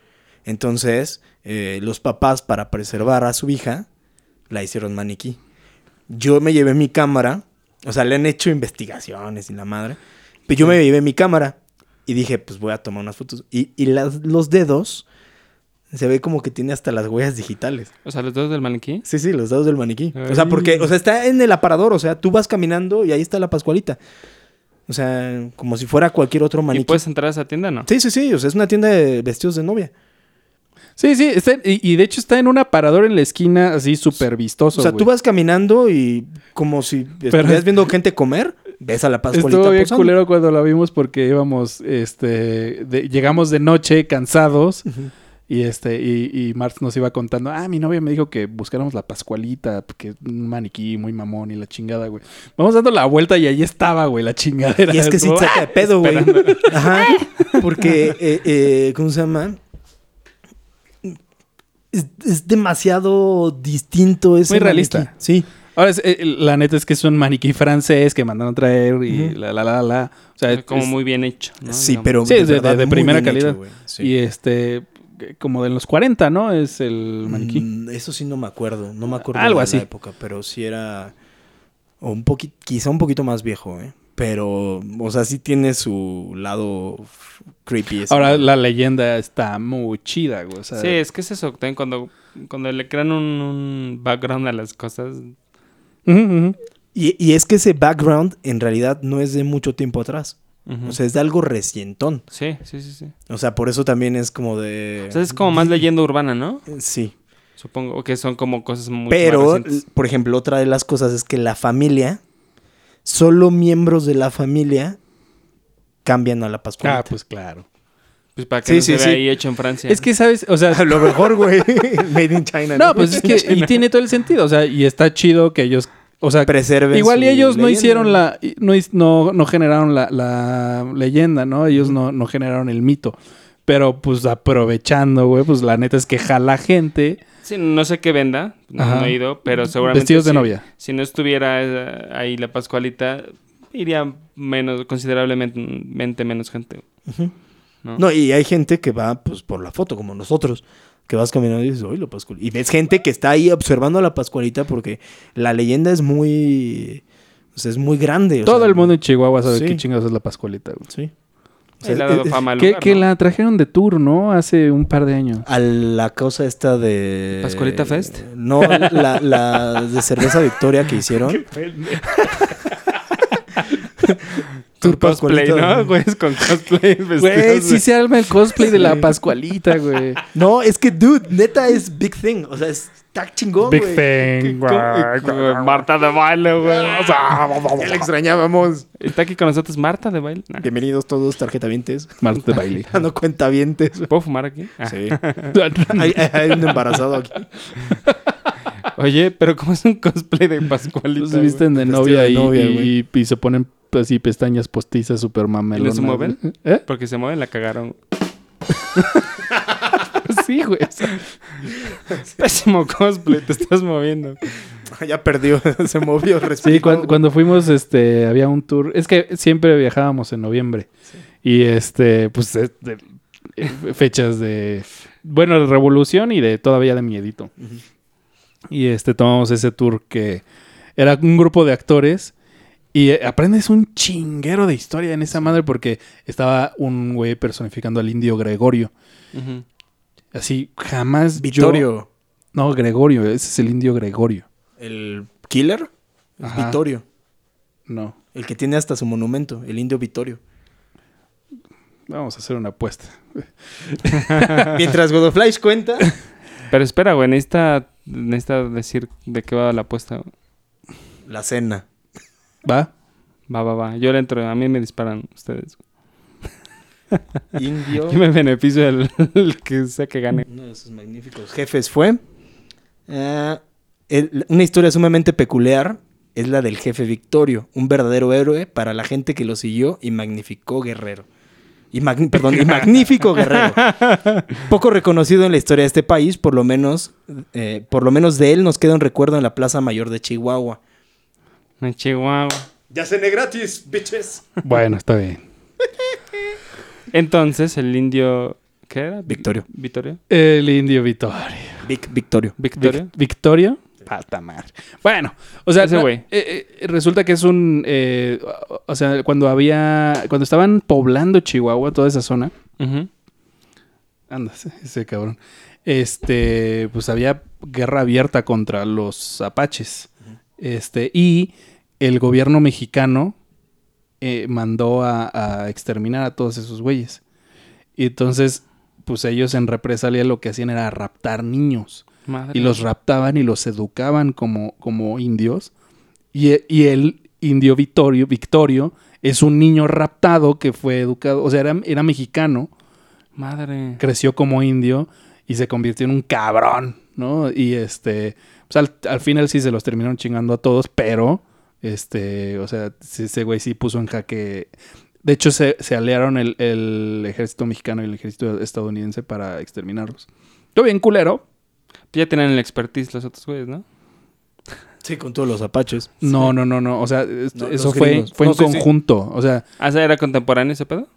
Entonces, eh, los papás, para preservar a su hija, la hicieron maniquí. Yo me llevé mi cámara, o sea, le han hecho investigaciones y la madre. Pero yo me llevé mi cámara y dije, pues voy a tomar unas fotos. Y, y las- los dedos se ve como que tiene hasta las huellas digitales. O sea, los dos del maniquí. Sí, sí, los dedos del maniquí. O sea, porque, o sea, está en el aparador, o sea, tú vas caminando y ahí está la Pascualita. O sea, como si fuera cualquier otro ¿Y maniquí. puedes entrar a esa tienda no? Sí, sí, sí, o sea, es una tienda de vestidos de novia. Sí, sí, está en- y, y de hecho está en un aparador en la esquina así súper vistoso. O sea, tú vas caminando y como si estuvieras *laughs* viendo gente comer, ves a la Pascualita Estuvo bien posando. culero cuando la vimos porque íbamos, este, de- llegamos de noche cansados y este, y, y Marx nos iba contando, ah, mi novia me dijo que buscáramos la Pascualita, porque un maniquí muy mamón y la chingada, güey. Vamos dando la vuelta y ahí estaba, güey, la chingadera. Y es que sí saca de pedo, güey. Ajá. *laughs* Porque, eh, eh, ¿cómo se llama? Es, es demasiado distinto ese Muy realista. maniquí. Sí. Ahora, es- eh, la neta es que es un maniquí francés que mandaron traer y Ujú. la, la, la, la. O sea, Es como es- muy bien hecho. ¿no? Sí, Digamos. pero Sí, de- verdad, de muy primera hecho, calidad. Sí. Y este, como de los 40, ¿no? Es el maniquí. Mm, eso sí no me acuerdo. No me acuerdo Algo de así. la época, pero sí era. O un poquito, quizá un poquito más viejo, ¿eh? Pero, o sea, sí tiene su lado creepy. ese, Ahora la leyenda está muy chida, güey. O sea, Sí, es que es eso. También cuando, cuando le crean un, un background a las cosas. Y, y es que ese background en realidad no es de mucho tiempo atrás. O sea, es de algo recientón. sí, sí, sí, sí. O sea, por eso también es como de. O sea, es como más *laughs* leyenda urbana, ¿no? Sí. Supongo o que son como cosas muy Pero, por ejemplo, otra de las cosas es que la familia, solo miembros de la familia cambian a la Pascualita. Ah, pues claro. Pues para que sí, no sí, se vea sí. ahí hecho en Francia. Es que, ¿sabes? O sea, A lo mejor, güey. *laughs* Made in China. no, pues es que, y tiene todo el sentido. O sea, y está chido que ellos, o sea, Preserven igual y ellos no hicieron la, no, no, no generaron la, la leyenda, ¿no? Ellos no, no generaron el mito. Pero pues aprovechando, güey, pues la neta es que jala gente. Sí, no sé qué venda, no, he ido, pero seguramente Vestidos de si- novia. Si no estuviera eh, ahí la Pascualita, iría menos, considerablemente menos gente. ¿no? No, y hay gente que va, pues, por la foto, como nosotros. Que vas caminando y dices, oye, la Pascualita. Y ves gente que está ahí observando a la Pascualita porque la leyenda es muy... Sea, es muy grande. o Todo sea, el mundo en Chihuahua sabe sí. qué chingados es la Pascualita, güey. Sí. O Sí, sea, le ha dado eh, fama al Que, lugar, que ¿no? la trajeron de tour, ¿no? Hace un par de años. A la cosa esta de... ¿Pascualita Fest? No, la, la de cerveza Victoria que hicieron. *laughs* Tour cosplay. ¿no? Güeyes con cosplay. *laughs* Güey, vestidos sí se arma el cosplay de la Pascualita, güey. *laughs* No, es que, dude, neta es big thing. O sea, está chingón, Big güey. thing, güey. Güey, Marta de baile, güey. O sea, Ya le extrañábamos. Está aquí con nosotros Marta de baile. Nah. Bienvenidos todos, tarjetavientes. Marta de *laughs* baile. Ah, no cuentavientes. ¿Puedo fumar aquí? Ah. Sí. hay, un embarazado aquí. Oye, pero ¿cómo es un cosplay de Pascualita? Se visten de novia, de y- novia, y, y se ponen así pestañas postizas super mamelonas. ¿Y los mueven? *laughs* ¿Eh? Porque se mueven, la cagaron. *laughs* Sí, güey. *laughs* Pésimo cosplay, te estás moviendo. Ya perdió, se movió. Sí, respiró. cuan- cuando, fuimos, este, había un tour. Es que siempre viajábamos en noviembre. Y este, pues, es de- eh, fechas de, bueno, de revolución y de todavía de miedito. Y este, tomamos ese tour que era un grupo de actores. Y eh, aprendes un chinguero de historia en esa madre porque estaba un güey personificando al indio Gregorio. Así, jamás yo- Vittorio, No, Gregorio, ese es el indio Gregorio. el killer. Es Ajá. Vittorio. No. El que tiene hasta su monumento, el indio Vittorio. Vamos a hacer una apuesta. *laughs* Mientras Godoflash cuenta. Pero espera, güey, necesita, necesita decir de qué va la apuesta. La cena. ¿Va? Va, va, va. Yo le entro, a mí me disparan ustedes. Indio. *laughs* Yo me beneficio del el que sea que gane. Uno de sus magníficos jefes fue. el- una historia sumamente peculiar es la del jefe Victorio, un verdadero héroe para la gente que lo siguió y magnificó guerrero. Y perdón, y magnífico guerrero. *laughs* Poco reconocido en la historia de este país, por lo menos, eh, por lo menos de él nos queda un recuerdo en la Plaza Mayor de Chihuahua. En Chihuahua. Ya cené gratis, bitches. Bueno, está bien. Entonces, el indio. ¿Qué era? Victorio. ¿Victorio? El indio Vittorio. Vic Victorio. ¿Victorio? Vic- ¿Victorio? Falta madre. Bueno, o sea, Ese güey. eh, eh, resulta que es un. eh, o sea, cuando había. Cuando estaban poblando Chihuahua, toda esa zona. Ujú. Anda, ese, ese cabrón. Este, pues había guerra abierta contra los apaches. Este, y el gobierno mexicano eh, mandó a, a exterminar a todos esos güeyes. Y entonces, pues ellos en represalia lo que hacían era raptar niños. Madre. Y los raptaban y los educaban como, como indios. Y, y el indio Victorio, Victorio es un niño raptado que fue educado, o sea, era, era mexicano Madre. creció como indio y se convirtió en un cabrón, ¿no? Y este, pues al, al final sí se los terminaron chingando a todos, pero, este, o sea, ese güey sí puso en jaque. De hecho, se, se aliaron el, el ejército mexicano y el ejército estadounidense para exterminarlos. Todo bien culero. Ya tienen el expertise los otros güeyes, ¿no? Sí, con todos los apaches. No, no, no, no. O sea, No, eso fue, fue No, en sí, sí. conjunto. O sea, Ah, ¿esa ¿era contemporáneo ese pedo?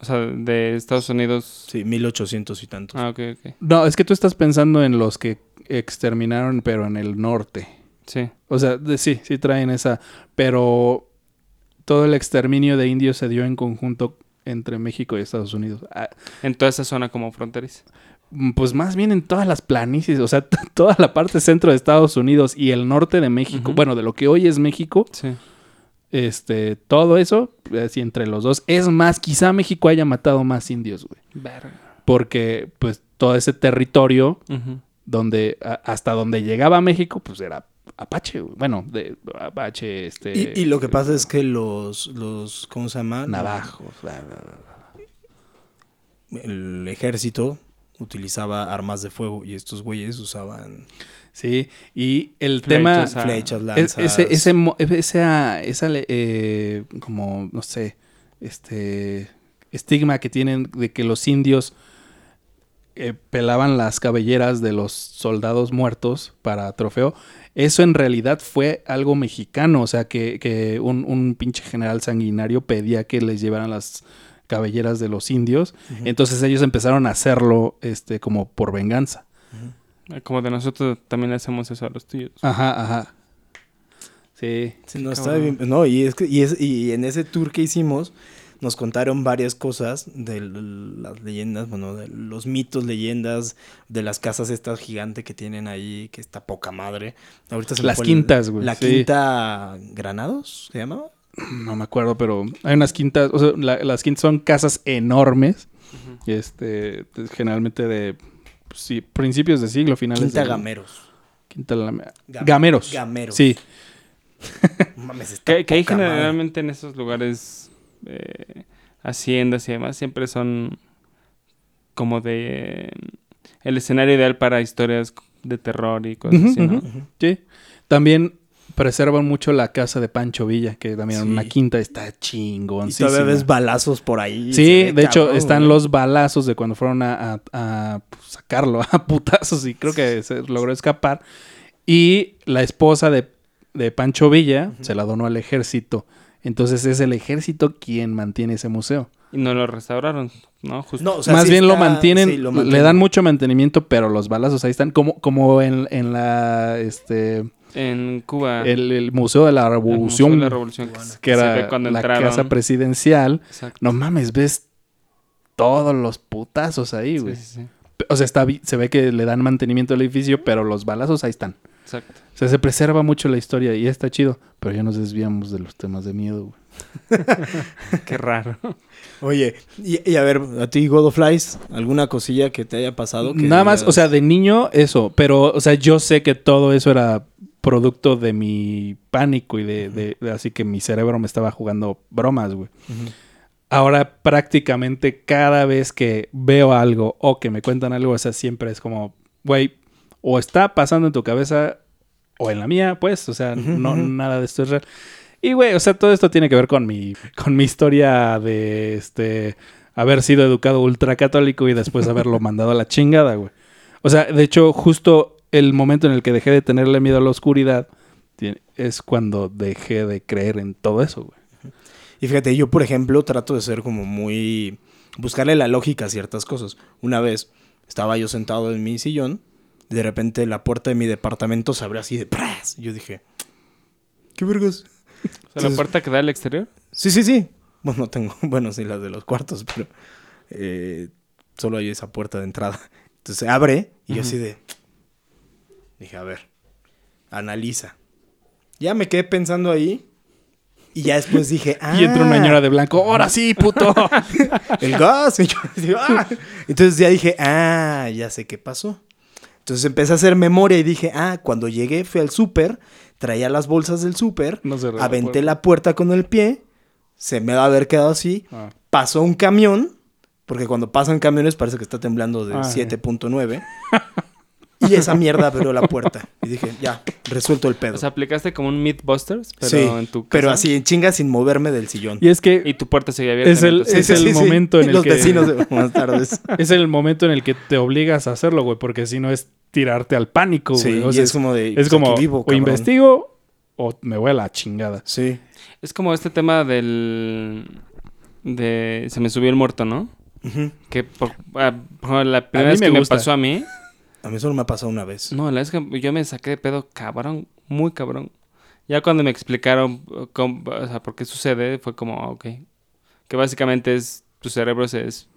O sea, de Estados Unidos. Sí, 1800 y tantos. Ah, ok, ok. no, es que tú estás pensando en los que exterminaron, pero en el norte. Sí. O sea, de- sí, sí traen esa. Pero todo el exterminio de indios se dio en conjunto entre México y Estados Unidos. Ah, En toda esa zona como fronteriza. mm, pues más bien en todas las planicies, o sea, *laughs* toda la parte centro de Estados Unidos y el norte de México, bueno, de lo que hoy es México, Sí. este, todo eso, así entre los dos. Es más, quizá México haya matado más indios, güey. Verga. Porque, pues, todo ese territorio Ujú. Donde, a- hasta donde llegaba México, pues era Apache. Bueno, de Apache, este... Y, y lo que pasa es que los, los ¿cómo se llama? Navajos. bla, bla, bla. El ejército utilizaba armas de fuego y estos güeyes usaban Sí, y el tema... Flechas, lanzas. ese, ese, esa, esa, eh, como, no sé, este estigma que tienen de que los indios eh, pelaban las cabelleras de los soldados muertos para trofeo. Eso en realidad fue algo mexicano, o sea, que, que un, un pinche general sanguinario pedía que les llevaran las cabelleras de los indios. Entonces ellos empezaron a hacerlo este, como por venganza. Como de nosotros también le hacemos eso a los tuyos. Ajá, ajá. Sí. Sí, no, está bien. No, y, es que, y, es, y en ese tour que hicimos nos contaron varias cosas de las leyendas, bueno, de los mitos, leyendas, de las casas estas gigantes que tienen ahí, que está poca madre. Ahorita se Las quintas, güey, La sí. quinta Granados, ¿se llamaba? no me acuerdo, pero hay unas quintas, o sea, la- las quintas son casas enormes, este, de- generalmente de pues, sí, principios de siglo, finales Quinta del- Gameros. Quinta Lame- Gam- Gameros. Gameros. Sí, *laughs* Mames, está Que, que madre. generalmente en esos lugares, eh, haciendas y demás, siempre son como de el escenario ideal para historias de terror y cosas así, ¿no? sí. También preservan mucho la casa de Pancho Villa, que también en Sí. una quinta está Y chingoncísima. todavía ves balazos por ahí. Sí, de hecho están güey. los balazos de cuando fueron a, a- a, pues, sacarlo *laughs* a putazos y creo que se logró escapar. Y la esposa de, de Pancho Villa se la donó al ejército. Entonces es el ejército quien mantiene ese museo. Y no lo restauraron, ¿no? Justo. No, o sea, Más sí bien lo mantienen, sí, lo le dan mucho mantenimiento, pero los balazos ahí están. Como, como en, en la este En Cuba. el, el Museo de la el Museo Revolución, de la Revolución, que, que se era ve cuando la entraron. casa presidencial. Exacto. No mames, ves todos los putazos ahí, güey. sí, sí. O sea, está, se ve que le dan mantenimiento al edificio, pero los balazos ahí están. Exacto. O sea, se preserva mucho la historia y está chido. Pero ya nos desviamos de los temas de miedo, güey. *laughs* Qué raro. Oye, y, y a ver, a ti, God of Flies, ¿alguna cosilla que te haya pasado? que Nada más, o sea, de niño eso. Pero, o sea, yo sé que todo eso era producto de mi pánico y de, de- de- así que mi cerebro me estaba jugando bromas, güey. Ahora prácticamente cada vez que veo algo o que me cuentan algo, o sea, siempre es como, güey, o está pasando en tu cabeza o en la mía, pues, o sea, no nada de esto es real. Y güey, o sea, todo esto tiene que ver con mi con mi historia de este haber sido educado ultracatólico y después *laughs* haberlo mandado a la chingada, güey. O sea, de hecho, justo el momento en el que dejé de tenerle miedo a la oscuridad es cuando dejé de creer en todo eso, güey. Y fíjate, yo, por ejemplo, trato de ser como muy... Buscarle la lógica a ciertas cosas. Una vez estaba yo sentado en mi sillón, de repente la puerta de mi departamento se abrió así de ¡pras! Yo dije, ¿qué vergas? O sea, la puerta que da al exterior. Sí, sí, sí. Bueno, no tengo, *laughs* bueno, sí, las de los cuartos, pero eh, solo hay esa puerta de entrada. Entonces se abre y yo así de... Dije, a ver, analiza. Ya me quedé pensando ahí y ya después dije, *laughs* ah, Y entra una señora de blanco, ahora sí, puto. *laughs* el gas. Y yo "Ah". Entonces ya dije, ah, ya sé qué pasó. Entonces empecé a hacer memoria y dije, ah, cuando llegué fui al súper, traía las bolsas del súper, No cerré la aventé puerta. la puerta con el pie, se me va a haber quedado así, Ah. pasó un camión, porque cuando pasan camiones parece que está temblando de Ah, sí. 7.9. *laughs* Y esa mierda abrió la puerta. Y dije, ya, resuelto el pedo. O sea, aplicaste como un Mythbusters, pero sí, en tu casa. pero así en chinga sin moverme del sillón. Y es que Y tu puerta seguía abierta. Es el- es el momento en el Los que- vecinos de buenas tardes. *laughs* es el momento en el que te obligas a hacerlo, güey, porque si no es tirarte al pánico, güey. Sí, O y sea, es como de... es pues, como, vivo, o investigo o me voy a la chingada. Sí. Es como este tema del... De... Se me subió el muerto, ¿no? Ujú. Que por, ah, por la primera vez que me pasó a mí... A mí solo me ha pasado una vez. No, la vez que yo me saqué de pedo cabrón, muy cabrón. Ya cuando me explicaron uh, cómo- o sea, por qué sucede, fue como, ah, ok. Que básicamente es, tu cerebro se es,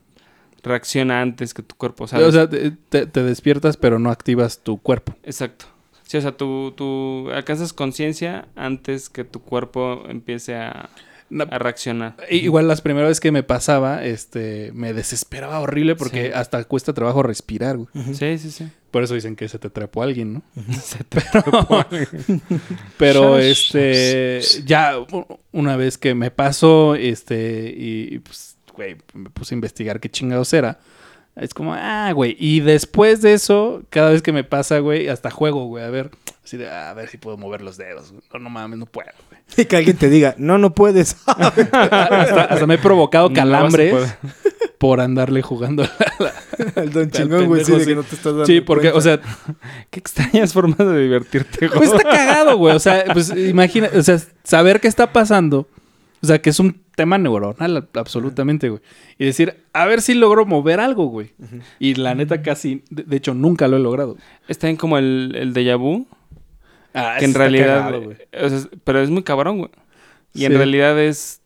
reacciona antes que tu cuerpo, ¿sabes? O sea, te, te- despiertas pero no activas tu cuerpo. Exacto. Sí, o sea, tú, tú alcanzas conciencia antes que tu cuerpo empiece a, a reaccionar. Igual las primeras veces que me pasaba, este, me desesperaba horrible porque Sí. hasta cuesta trabajo respirar, güey. Sí, sí, sí. Por eso dicen que se te trepó alguien, ¿no? *laughs* Se te *laughs* Pero Shush. este, ya una vez que me pasó, este, y pues, güey, me puse a investigar qué chingados era. Es como, ah, güey. Y después de eso, cada vez que me pasa, güey, hasta juego, güey, a ver, así de, "Ah, a ver si puedo mover los dedos. güey. No, no mames, no puedo, güey. *laughs* Y que alguien te diga, no, no puedes. *laughs* Hasta, hasta me he provocado *laughs* calambres por andarle jugando. El don Al chingón, güey, sí, pendejo, de que sí. no te estás dando Sí, porque, cuenta. o sea, Qué extrañas formas de divertirte, güey. Pues está cagado, güey. O sea, pues imagina, o sea, saber qué está pasando. O sea, que es un tema neuronal, absolutamente, güey. Y decir, a ver si logro mover algo, güey. Y la neta casi, de, de hecho, nunca lo he logrado. Está bien como el, el déjà vu, Ah, que en realidad... cagado, güey. o sea, pero es muy cabrón, güey. Y en realidad es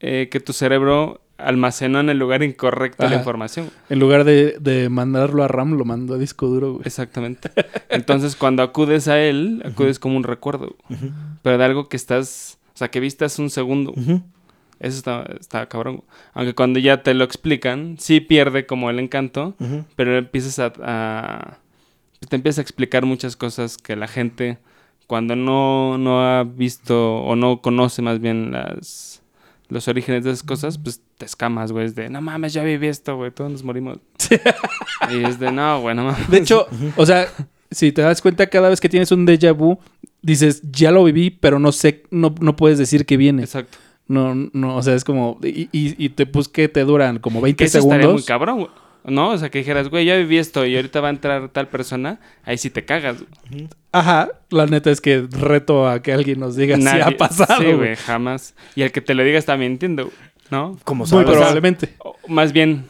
eh, que tu cerebro almacenó en el lugar incorrecto la información. En lugar de, de mandarlo a RAM, lo mando a disco duro, güey. Exactamente. Entonces, *laughs* cuando acudes a él, acudes como un recuerdo. Pero de algo que estás... O sea, que vistas un segundo. Eso está, está cabrón. Aunque cuando ya te lo explican, sí pierde como el encanto, pero empiezas a, a- te empieza a explicar muchas cosas que la gente cuando no, no ha visto o no conoce más bien las los orígenes de esas cosas, pues te escamas, güey, es de, no mames, ya viví esto, güey, todos nos morimos. *laughs* y es de, no, güey, no mames. De hecho, o sea, si te das cuenta, cada vez que tienes un déjà vu, dices, ya lo viví, pero no sé, no, no puedes decir que viene. Exacto. No, no, o sea, es como, y, y, y te pues que te duran como 20 Que eso estaría muy segundos. cabrón, güey. ¿No? O sea, que dijeras, güey, ya viví esto y ahorita va a entrar tal persona, ahí sí te cagas. güey. Ajá, la neta es que reto a que alguien nos diga si ha pasado. Sí, güey. jamás. Y el que te lo diga está mintiendo, ¿no? Como Muy sabes. probablemente. O más bien,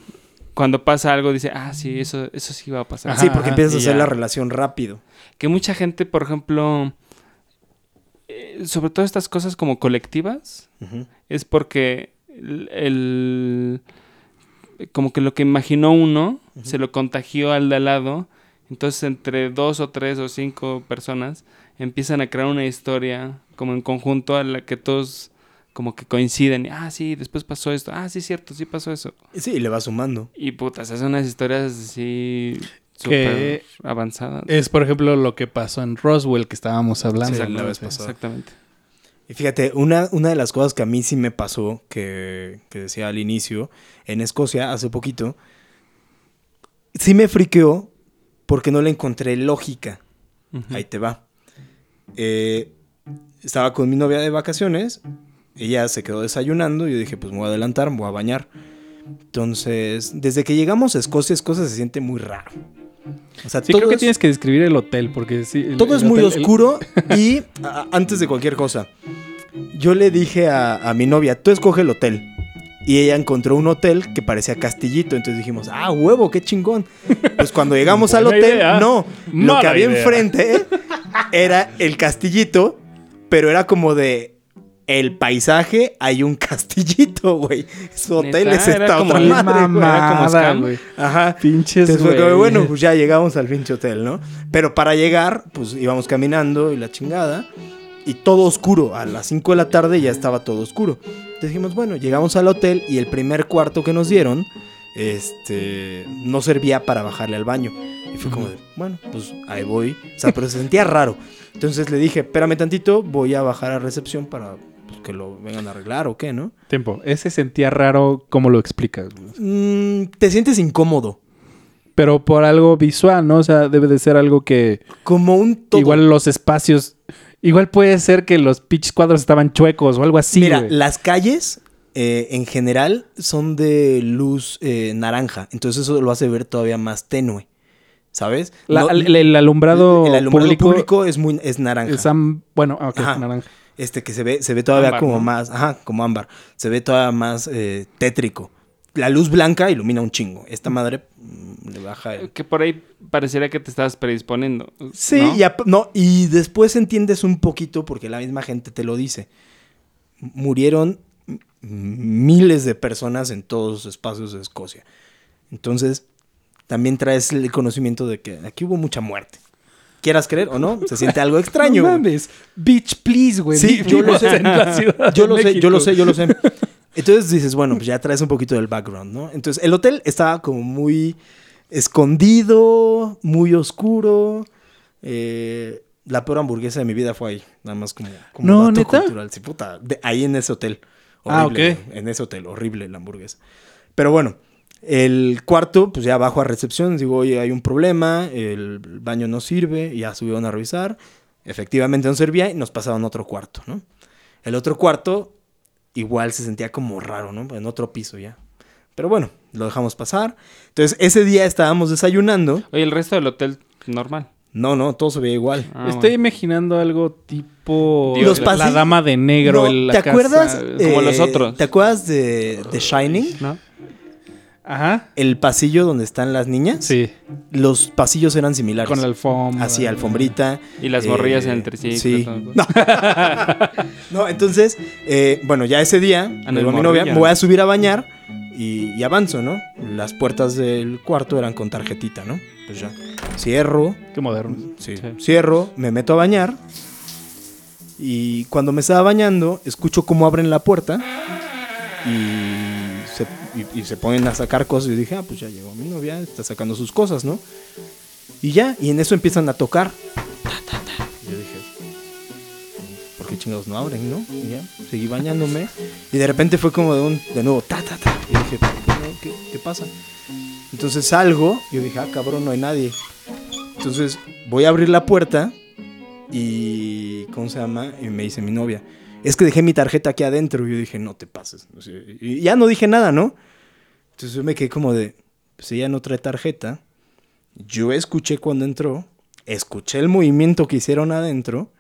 cuando pasa algo, dice, ah, sí, eso, eso sí va a pasar. Ajá. Sí, porque empiezas a hacer ya. la relación rápido. Que mucha gente, por ejemplo, eh, sobre todo estas cosas como colectivas, es porque el, el- como que lo que imaginó uno se lo contagió al de al lado. Entonces, entre dos o tres o cinco personas empiezan a crear una historia como en conjunto a la que todos como que coinciden. Ah, sí, después pasó esto. Ah, sí, cierto, sí pasó eso. Sí, y le va sumando. Y putas, hacen unas historias así súper avanzadas. Es, por ejemplo, lo que pasó en Roswell que estábamos hablando. Sí, la vez pasada. Exactamente. Y fíjate, una, una de las cosas que a mí sí me pasó, que, que decía al inicio, en Escocia, hace poquito, sí me friqueó porque no le encontré lógica. Ahí te va. Eh, estaba con mi novia de vacaciones, ella se quedó desayunando, y yo dije, pues me voy a adelantar, me voy a bañar. Entonces, desde que llegamos a Escocia, Escocia se siente muy raro. O sea, Sí, creo que es- tienes que describir el hotel porque sí. el- todo el es muy hotel- el- oscuro y a- antes de cualquier cosa, yo le dije a, a mi novia, tú escoge el hotel. Y ella encontró un hotel que parecía castillito, entonces dijimos, ah, huevo, qué chingón. Pues cuando llegamos *laughs* al hotel, idea. no, lo que había idea. enfrente era el castillito, pero era como de el paisaje, hay un *laughs* castillito, güey. Su hotel es esta otra madre, Mamada, güey. Ajá. Pinches, Entonces güey. bueno, pues ya llegamos al pinche hotel, ¿no? Pero para llegar, pues íbamos caminando y la chingada. Y todo oscuro. A las 5 de la tarde ya estaba todo oscuro. Entonces dijimos, bueno, llegamos al hotel y el primer cuarto que nos dieron, este, no servía para bajarle al baño. Y fue como de, bueno, pues ahí voy. O sea, pero se sentía raro. Entonces le dije, espérame tantito, voy a bajar a recepción para pues, que lo vengan a arreglar o qué, ¿no? Tiempo. Ese sentía raro, ¿cómo lo explicas? Mm, te sientes incómodo. Pero por algo visual, ¿no? O sea, debe de ser algo que. Como un todo. Igual los espacios. Igual puede ser que los pitch cuadros estaban chuecos o algo así. Mira, las calles eh, en general son de luz eh, naranja, entonces eso lo hace ver todavía más tenue, ¿sabes? La- No- el, el alumbrado, el alumbrado público, público, es muy es naranja. el Sam- bueno, ah, ok, Ajá. naranja. Este que se ve se ve todavía Ámbar, como ¿no? más, ajá, como ámbar, se ve todavía más eh, tétrico. La luz blanca ilumina un chingo. Esta madre mm, le baja el... Que por ahí pareciera que te estabas predisponiendo. Sí, ¿no? y, ap- no, y después entiendes un poquito porque la misma gente te lo dice. Murieron miles de personas en todos los espacios de Escocia. Entonces, también traes el conocimiento de que aquí hubo mucha muerte. Quieras creer o no, *laughs* se siente algo extraño. No mames. Beach, please, güey. Sí, yo lo sé. En la *laughs* ciudad Yo lo sé, yo lo sé, yo lo sé. Entonces dices, bueno, pues ya traes un poquito del background, ¿no? Entonces, el hotel estaba como muy escondido, muy oscuro. Eh, la peor hamburguesa de mi vida fue ahí, nada más como, como No, dato ¿neta? cultural. Sí, puta, de- ahí en ese hotel. Ah, Horrible, ok. güey, En ese hotel, horrible la hamburguesa. Pero bueno, el cuarto, pues ya bajo a recepción, digo, oye, hay un problema, el baño no sirve, y ya subieron a revisar. Efectivamente no servía y nos pasaron a otro cuarto, ¿no? El otro cuarto igual se sentía como raro, ¿no? En otro piso ya. Pero bueno, lo dejamos pasar. Entonces, ese día estábamos desayunando. Oye, el resto del hotel normal. No, no, todo se veía igual. Ah, Estoy bueno. imaginando algo tipo Los la, la dama de negro. No, en la ¿Te casa. acuerdas? como eh, los otros. ¿Te acuerdas de The Shining? ¿No? Ajá. El pasillo donde están las niñas. Sí. Los pasillos eran similares. Con la alfombra. Así, alfombrita. Y las eh, morrillas en el triciclo. Sí. todo. No. *laughs* No, entonces, eh, bueno, ya ese día, le el digo a mi novia, me voy a subir a bañar y, y avanzo, ¿no? Las puertas del cuarto eran con tarjetita, ¿no? Pues ya. Cierro, Qué moderno. sí, Sí. cierro, me meto a bañar Y cuando me estaba bañando, escucho cómo abren la puerta y y- y se ponen a sacar cosas. Y dije, ah, pues ya llegó mi novia, está sacando sus cosas, ¿no? Y ya, y en eso empiezan a tocar. Ta, ta, ta. Y yo dije, ¿por qué chingados no abren, no? Y ya, seguí bañándome. Y de repente fue como de un, de nuevo, ta, ta, ta. Y dije. ¿Qué, qué pasa? Entonces salgo, y yo dije, ah, cabrón, no hay nadie. Entonces voy a abrir la puerta y, ¿cómo se llama? Y me dice mi novia, es que dejé mi tarjeta aquí adentro. Y yo dije, no te pases. Y ya no dije nada, ¿no? Entonces yo me quedé como de, pues ella no trae tarjeta. Yo escuché cuando entró, escuché el movimiento que hicieron adentro.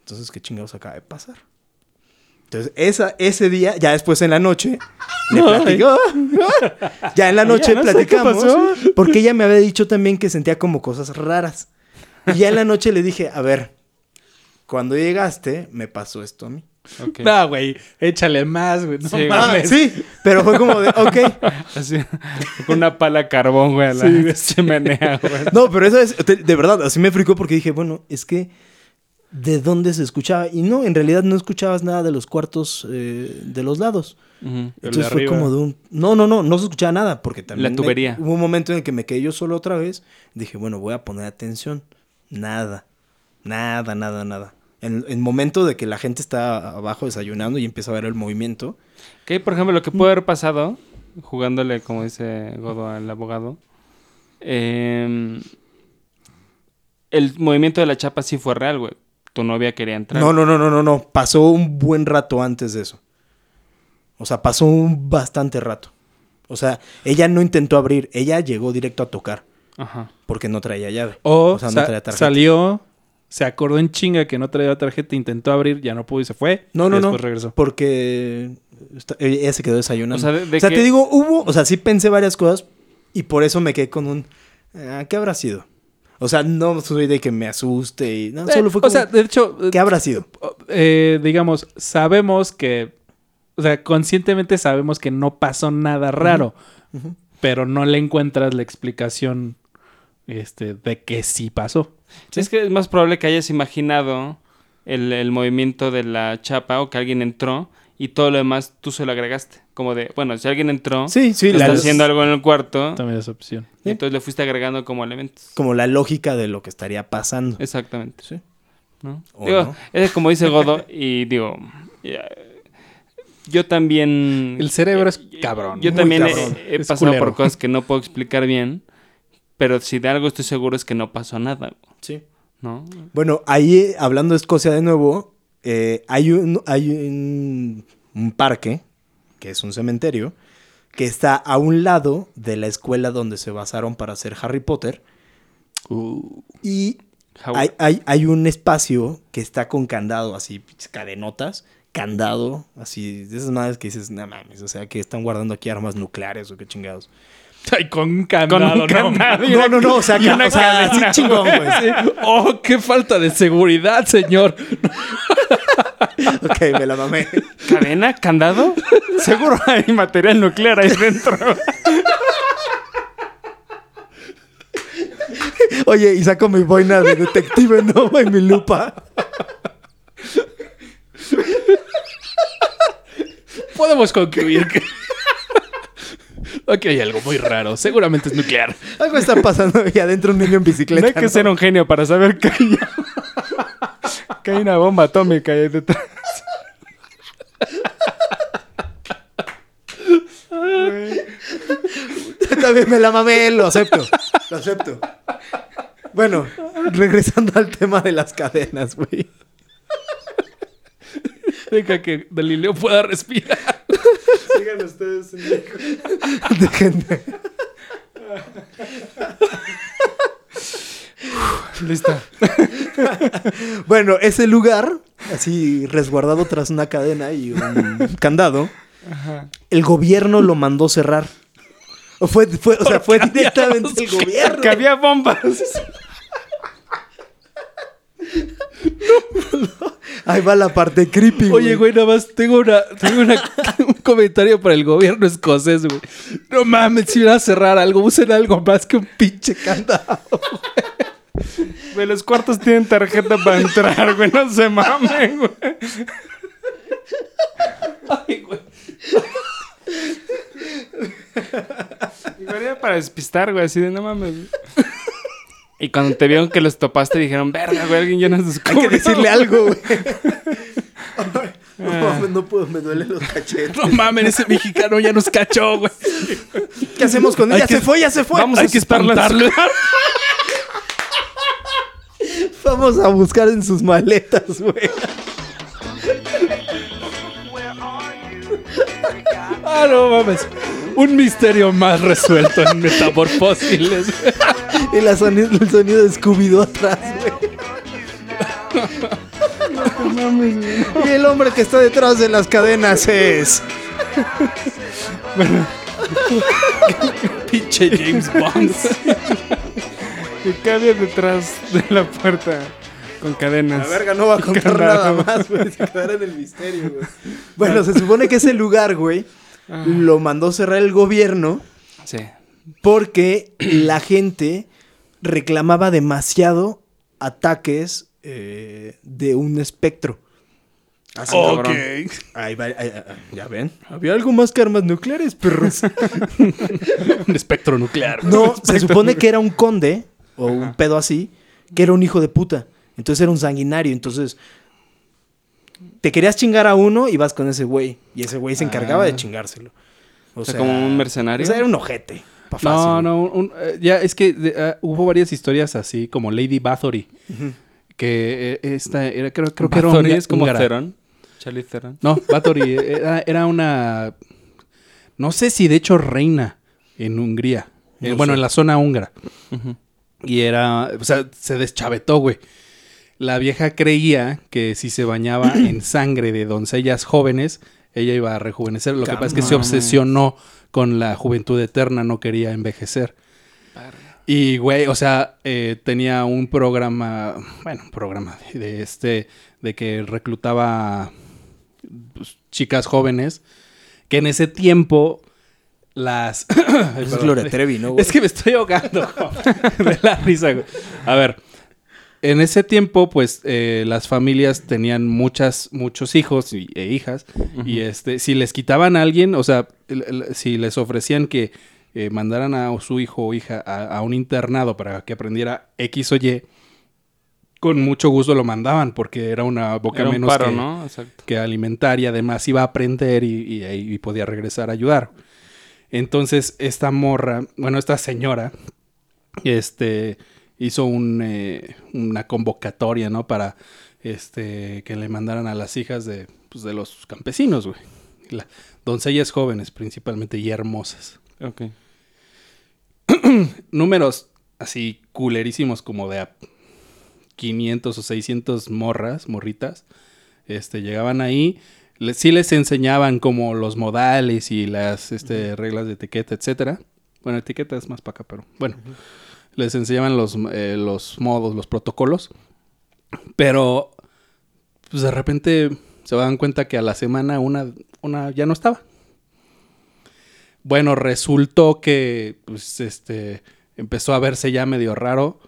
Entonces, ¿qué chingados acaba de pasar? Entonces, esa, ese día, ya después en la noche, le platicó. *laughs* ya en la noche no platicamos. Porque ella me había dicho también que sentía como cosas raras. Y ya en la noche le dije, a ver, cuando llegaste, me pasó esto a mí. Ok. No, güey, échale más, güey. No Sí, mames. sí, pero fue como de, ok. *laughs* Así, con una pala carbón, güey, a la Sí, *laughs* chimenea, güey. No, pero eso es, de verdad, así me fricó porque dije, bueno, es que, ¿de dónde se escuchaba? Y no, en realidad no escuchabas nada de los cuartos eh, de los lados. Entonces fue arriba. como de un... No, no, no, no se escuchaba nada porque también... me- tubería. hubo un momento en el que me quedé yo solo otra vez. Dije, bueno, voy a poner atención. Nada, nada, nada, nada. En el momento de que la gente está abajo desayunando y empieza a ver el movimiento. Que, por ejemplo, lo que puede haber pasado, jugándole, como dice Godo al abogado, eh, el movimiento de la chapa sí fue real, güey. Tu novia quería entrar. No, no, no, no, no, no. Pasó un buen rato antes de eso. O sea, pasó un bastante rato. O sea, ella no intentó abrir, ella llegó directo a tocar Ajá. porque no traía llave. O, O sea, no traía tarjeta. salió, se acordó en chinga que no traía tarjeta, intentó abrir, ya no pudo y se fue. No, no, y no. después regresó. Porque ella se quedó desayunando. O sea, de- de o sea que- te digo, hubo, o sea, sí pensé varias cosas y por eso me quedé con un, ah, ¿qué habrá sido? O sea, no soy de que me asuste y no, solo Eh, fue o como, sea, de hecho, ¿qué habrá sido? eh, digamos, sabemos que, o sea, conscientemente sabemos que no pasó nada raro, pero no le encuentras la explicación este, de que sí pasó. Sí, Es que es más probable que hayas imaginado el, el movimiento de la chapa o que alguien entró y todo lo demás tú se lo agregaste. Como de, bueno, si alguien entró, Sí, sí, está la- haciendo algo en el cuarto, También es opción. y entonces le fuiste agregando como elementos. como la lógica de lo que estaría pasando. Exactamente. Sí. ¿no? O Digo, no. es como dice Godo, y digo, ya, yo también... El cerebro es cabrón, Yo también he- cabrón. he, Es pasado culero. por cosas que no puedo explicar bien, pero si de algo estoy seguro es que no pasó nada, Sí. ¿no? Bueno, ahí eh, hablando de Escocia de nuevo, eh, hay, un, hay un, un parque, que es un cementerio, que está a un lado de la escuela donde se basaron para hacer Harry Potter. Y Howard. hay, hay, hay un espacio que está con candado, así, cadenotas, candado, así, de esas madres que dices, no mames, o sea, que están guardando aquí armas nucleares o qué chingados. *laughs* Ay, con un candado, Con un no candado. No, no, no, o sea, una o sea, así chingón, güey. Sí. *laughs* Oh, qué falta de seguridad, señor. Ok, me la mamé. ¿Cadena? ¿Candado? Seguro hay material nuclear ahí dentro. Oye, y saco mi boina de detective, ¿no? Y mi lupa. Podemos concluir que... Aquí hay algo muy raro. Seguramente es nuclear. *laughs* Algo está pasando y adentro un niño en bicicleta. No hay que ser un genio para saber que hay, que hay una bomba atómica ahí detrás. También me la mamé, lo acepto. Lo acepto. Bueno, regresando al tema de las cadenas, güey. Deja que Galileo pueda respirar. Sigan ustedes. Déjenme. Lista. Bueno, ese lugar, así resguardado tras una cadena y un candado, el gobierno lo mandó cerrar. O fue, fue- o sea, fue directamente el gobierno. Que había bombas. *laughs* Ahí va la parte creepy, güey. Oye, güey, nada más tengo, una, tengo una- *laughs* un comentario para el gobierno escocés, güey. No mames, si van a cerrar algo, usen algo más que un pinche candado. Güey, los cuartos tienen tarjeta para entrar, güey. No se mamen, güey. Ay, güey. Igual era para despistar, güey, así de no mames. Y cuando te vieron que los topaste, dijeron, verga, güey, alguien ya nos Hay descubrió. que decirle algo, güey. *laughs* No, mames, no puedo, me duelen los cachetes. No mames, ese mexicano ya nos cachó, güey. ¿Qué hacemos con él? Hay Ya que- se fue, ya se fue. Vamos Hay a que espantarlo. Vamos a buscar en sus maletas, güey. Ah, no mames. Un misterio más resuelto en Metamorfósiles. Y la el sonido de Scooby-Doo atrás, güey. Y el hombre que está detrás de las cadenas es. Pinche James Bond. Que cabe detrás de la puerta con cadenas. La verga no va a contar nada más, güey. Se quedará en el misterio, güey. Bueno, se supone que ese lugar, güey, lo mandó cerrar el gobierno Sí. porque *clears throat* la gente reclamaba demasiado ataques eh, de un espectro. Así, ok. cabrón. Ahí va, ahí- ahí- ya ven. Había algo más que armas nucleares, perros. *laughs* Un espectro nuclear. No, se supone que era un conde o un pedo así, que era un hijo de puta. Entonces era un sanguinario. Entonces te querías chingar a uno y vas con ese güey. Y ese güey se encargaba Ah. de chingárselo. O, sea, como un mercenario. O sea, era un ojete. Pa' fácil. No, no, un- eh, ya es que de- ah, hubo varias historias así, como Lady Bathory, que eh, esta era, creo, creo que era un es como. Charlie Theron. No, Bathory era, era una, no sé si de hecho reina en Hungría, Eh, No bueno, en la zona húngara. Y era, o sea, se deschavetó, güey. La vieja creía que si se bañaba *clears throat* en sangre de doncellas jóvenes, ella iba a rejuvenecer. Lo que pasa es que se obsesionó con la juventud eterna, no quería envejecer. Y, güey, o sea, eh, tenía un programa, bueno, un programa de, de este, de que reclutaba pues, chicas jóvenes, que en ese tiempo las... *coughs* Es perdón. Gloria *coughs* Trevi, ¿no? güey? Es que me estoy ahogando *laughs* de la risa, güey. A ver, en ese tiempo, pues, eh, las familias tenían muchas, muchos hijos y- e hijas. Y este, si les quitaban a alguien, o sea, si les ofrecían que eh, mandaran a su hijo o hija a, a un internado para que aprendiera X o Y, con mucho gusto lo mandaban, porque era una boca Era un menos paro, que, ¿no? Que alimentar y además iba a aprender y, y ahí y podía regresar a ayudar. Entonces, esta morra, bueno, esta señora, este, hizo un, eh, una convocatoria, ¿no? Para, este, que le mandaran a las hijas de, pues, de los campesinos, güey. La- doncellas jóvenes, principalmente, y hermosas. Ok. *clears throat* Números así culerísimos como de a 500 o 600 morras, morritas, este, llegaban ahí, le- sí les enseñaban como los modales y las este, reglas de etiqueta, etcétera. Bueno, etiqueta es más para acá, pero bueno, les enseñaban los, eh, los modos, los protocolos, pero pues de repente se dan cuenta que a la semana una, una ya no estaba. Bueno, resultó que pues, este, empezó a verse ya medio raro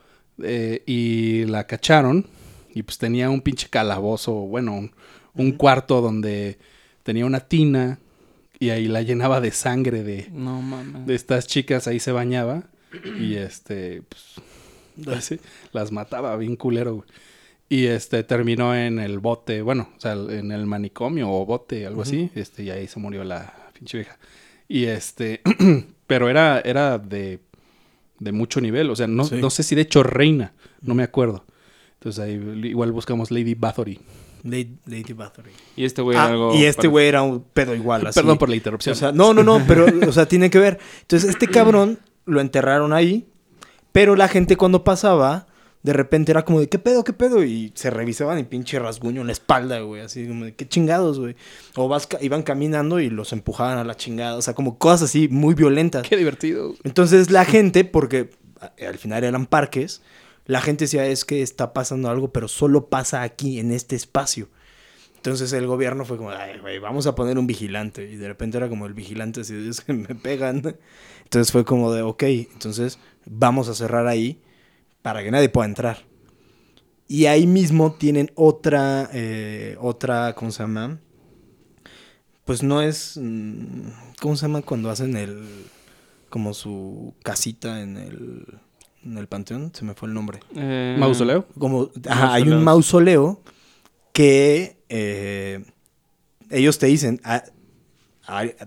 eh, y la cacharon y pues tenía un pinche calabozo, bueno, un, un cuarto donde tenía una tina y ahí la llenaba de sangre de, No de estas chicas, ahí se bañaba y este, pues, así, las mataba bien culero, güey. Y este terminó en el bote, bueno, o sea, en el manicomio o bote, algo así, este, y ahí se murió la pinche vieja. Y este, *clears throat* pero era, era de, de mucho nivel, o sea, no, Sí. no sé si de hecho reina, no me acuerdo. Entonces ahí igual buscamos Lady Bathory. Lady, Lady Bathory. Y este güey Ah, era algo. y este güey era un pedo igual, *laughs* así. Perdón por la interrupción. O sea, no, no, no, pero, o sea, tiene que ver. Entonces, este cabrón lo enterraron ahí, pero la gente cuando pasaba, de repente era como de, ¿qué pedo, qué pedo? Y se revisaban y pinche rasguño en la espalda, güey, así como de, ¿qué chingados, güey? O vas, iban caminando y los empujaban a la chingada, o sea, como cosas así muy violentas. Qué divertido. Entonces, la gente, porque a- al final eran parques, la gente decía, es que está pasando algo, pero solo pasa aquí, en este espacio. Entonces el gobierno fue como, ay, güey, vamos a poner un vigilante. Y de repente era como el vigilante, así, es que me pegan. Entonces fue como de, ok, entonces vamos a cerrar ahí para que nadie pueda entrar. Y ahí mismo tienen otra, eh, otra, ¿cómo se llama? Pues no es, mm, ¿cómo se llama cuando hacen el, como su casita en el, en el panteón? Se me fue el nombre. Eh, ¿Mausoleo? Como, ajá, hay un mausoleo que eh, ellos te dicen, "Ah,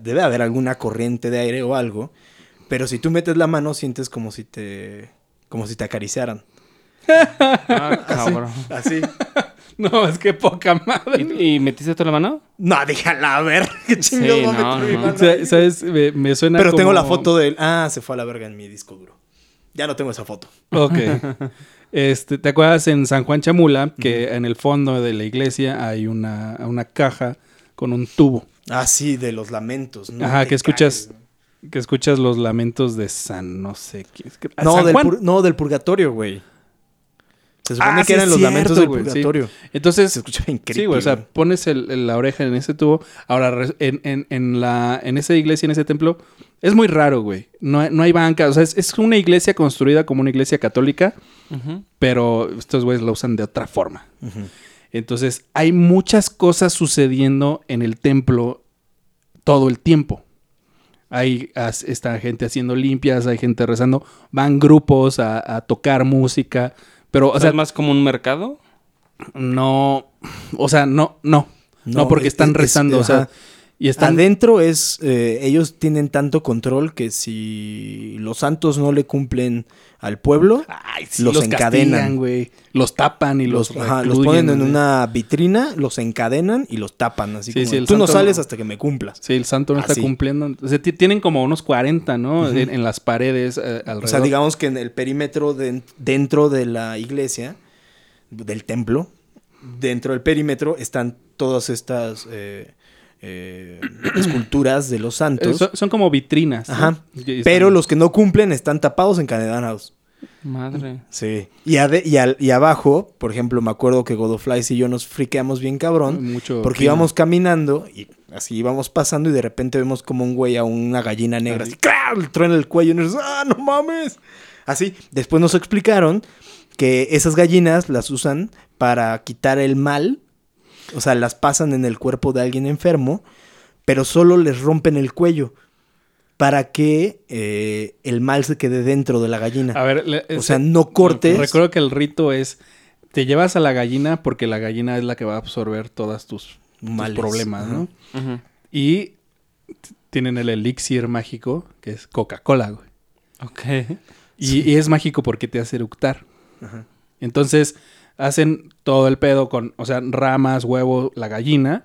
debe haber alguna corriente de aire o algo, pero si tú metes la mano sientes como si te, como si te acariciaran. *laughs* Ah, cabrón. Así. *laughs* No, es que poca madre. ¿Y, y metiste toda la mano? No, déjala a ver. *laughs* Qué Sí, no, mi mano ahí? ¿Sabes? Me, me suena Pero tengo la foto del. Ah, se fue a la verga en mi disco duro. Ya no tengo esa foto. Ok. Este, ¿Te acuerdas en San Juan Chamula que en el fondo de la iglesia hay una, una caja con un tubo? Ah, sí, de los lamentos. No Ajá, que escuchas-. Que escuchas los lamentos de San no sé quién. que- No, San del Juan. no, del purgatorio, güey. Se supone Ah, que eran los cierto, lamentos del sí. purgatorio. Entonces, Se escucha creepy, sí, güey, o sea, pones el- el- la oreja en ese tubo. Ahora, en, en- en la, en esa iglesia, en ese templo, es muy raro, güey. No, hay- no hay banca. O sea, es, es una iglesia construida como una iglesia católica, pero estos güeyes la usan de otra forma. Entonces, hay muchas cosas sucediendo en el templo todo el tiempo. Hay as- está gente haciendo limpias, hay gente rezando, van grupos a, a tocar música, pero, O sea, es más como un mercado. no, o sea, no, no, no, No, porque es- están es- rezando, o sea, ajá. Y están Adentro es. eh, ellos tienen tanto control que si los santos no le cumplen al pueblo, Ay, sí, los los, encadenan. güey, los tapan y los, los, ajá, los ponen en una vitrina, los encadenan y los tapan. Así Sí, como, sí, tú no sales hasta que me cumplas. Sí, el santo no está cumpliendo. O sea, ti- tienen como unos 40, ¿no? en, en las paredes eh, alrededor. O sea, digamos que en el perímetro de- dentro de la iglesia, del templo, dentro del perímetro están todas estas eh, eh, esculturas de los Eh, santos. son, son como vitrinas. Ajá. Pero los que no cumplen están tapados encadenados. Madre. Sí. Y, ade- y, al- y abajo, por ejemplo, me acuerdo que Godoflies y yo nos friqueamos bien cabrón. Mucho Porque íbamos caminando y así íbamos pasando y de repente vemos como un güey a una gallina negra así, le truena el cuello y ¡ah, no mames! Así, después nos explicaron que esas gallinas las usan para quitar el mal, o sea, las pasan en el cuerpo de alguien enfermo, pero solo les rompen el cuello para que eh, el mal se quede dentro de la gallina. A ver, le- o sea, no cortes. Recuerdo que el rito es. Te llevas a la gallina porque la gallina es la que va a absorber todas tus, problemas. ¿no? Y tienen el elixir mágico, que es Coca-Cola, güey. Ok. Y, y es mágico porque te hace eructar. Ajá. Entonces, hacen todo el pedo con, o sea, ramas, huevo, la gallina.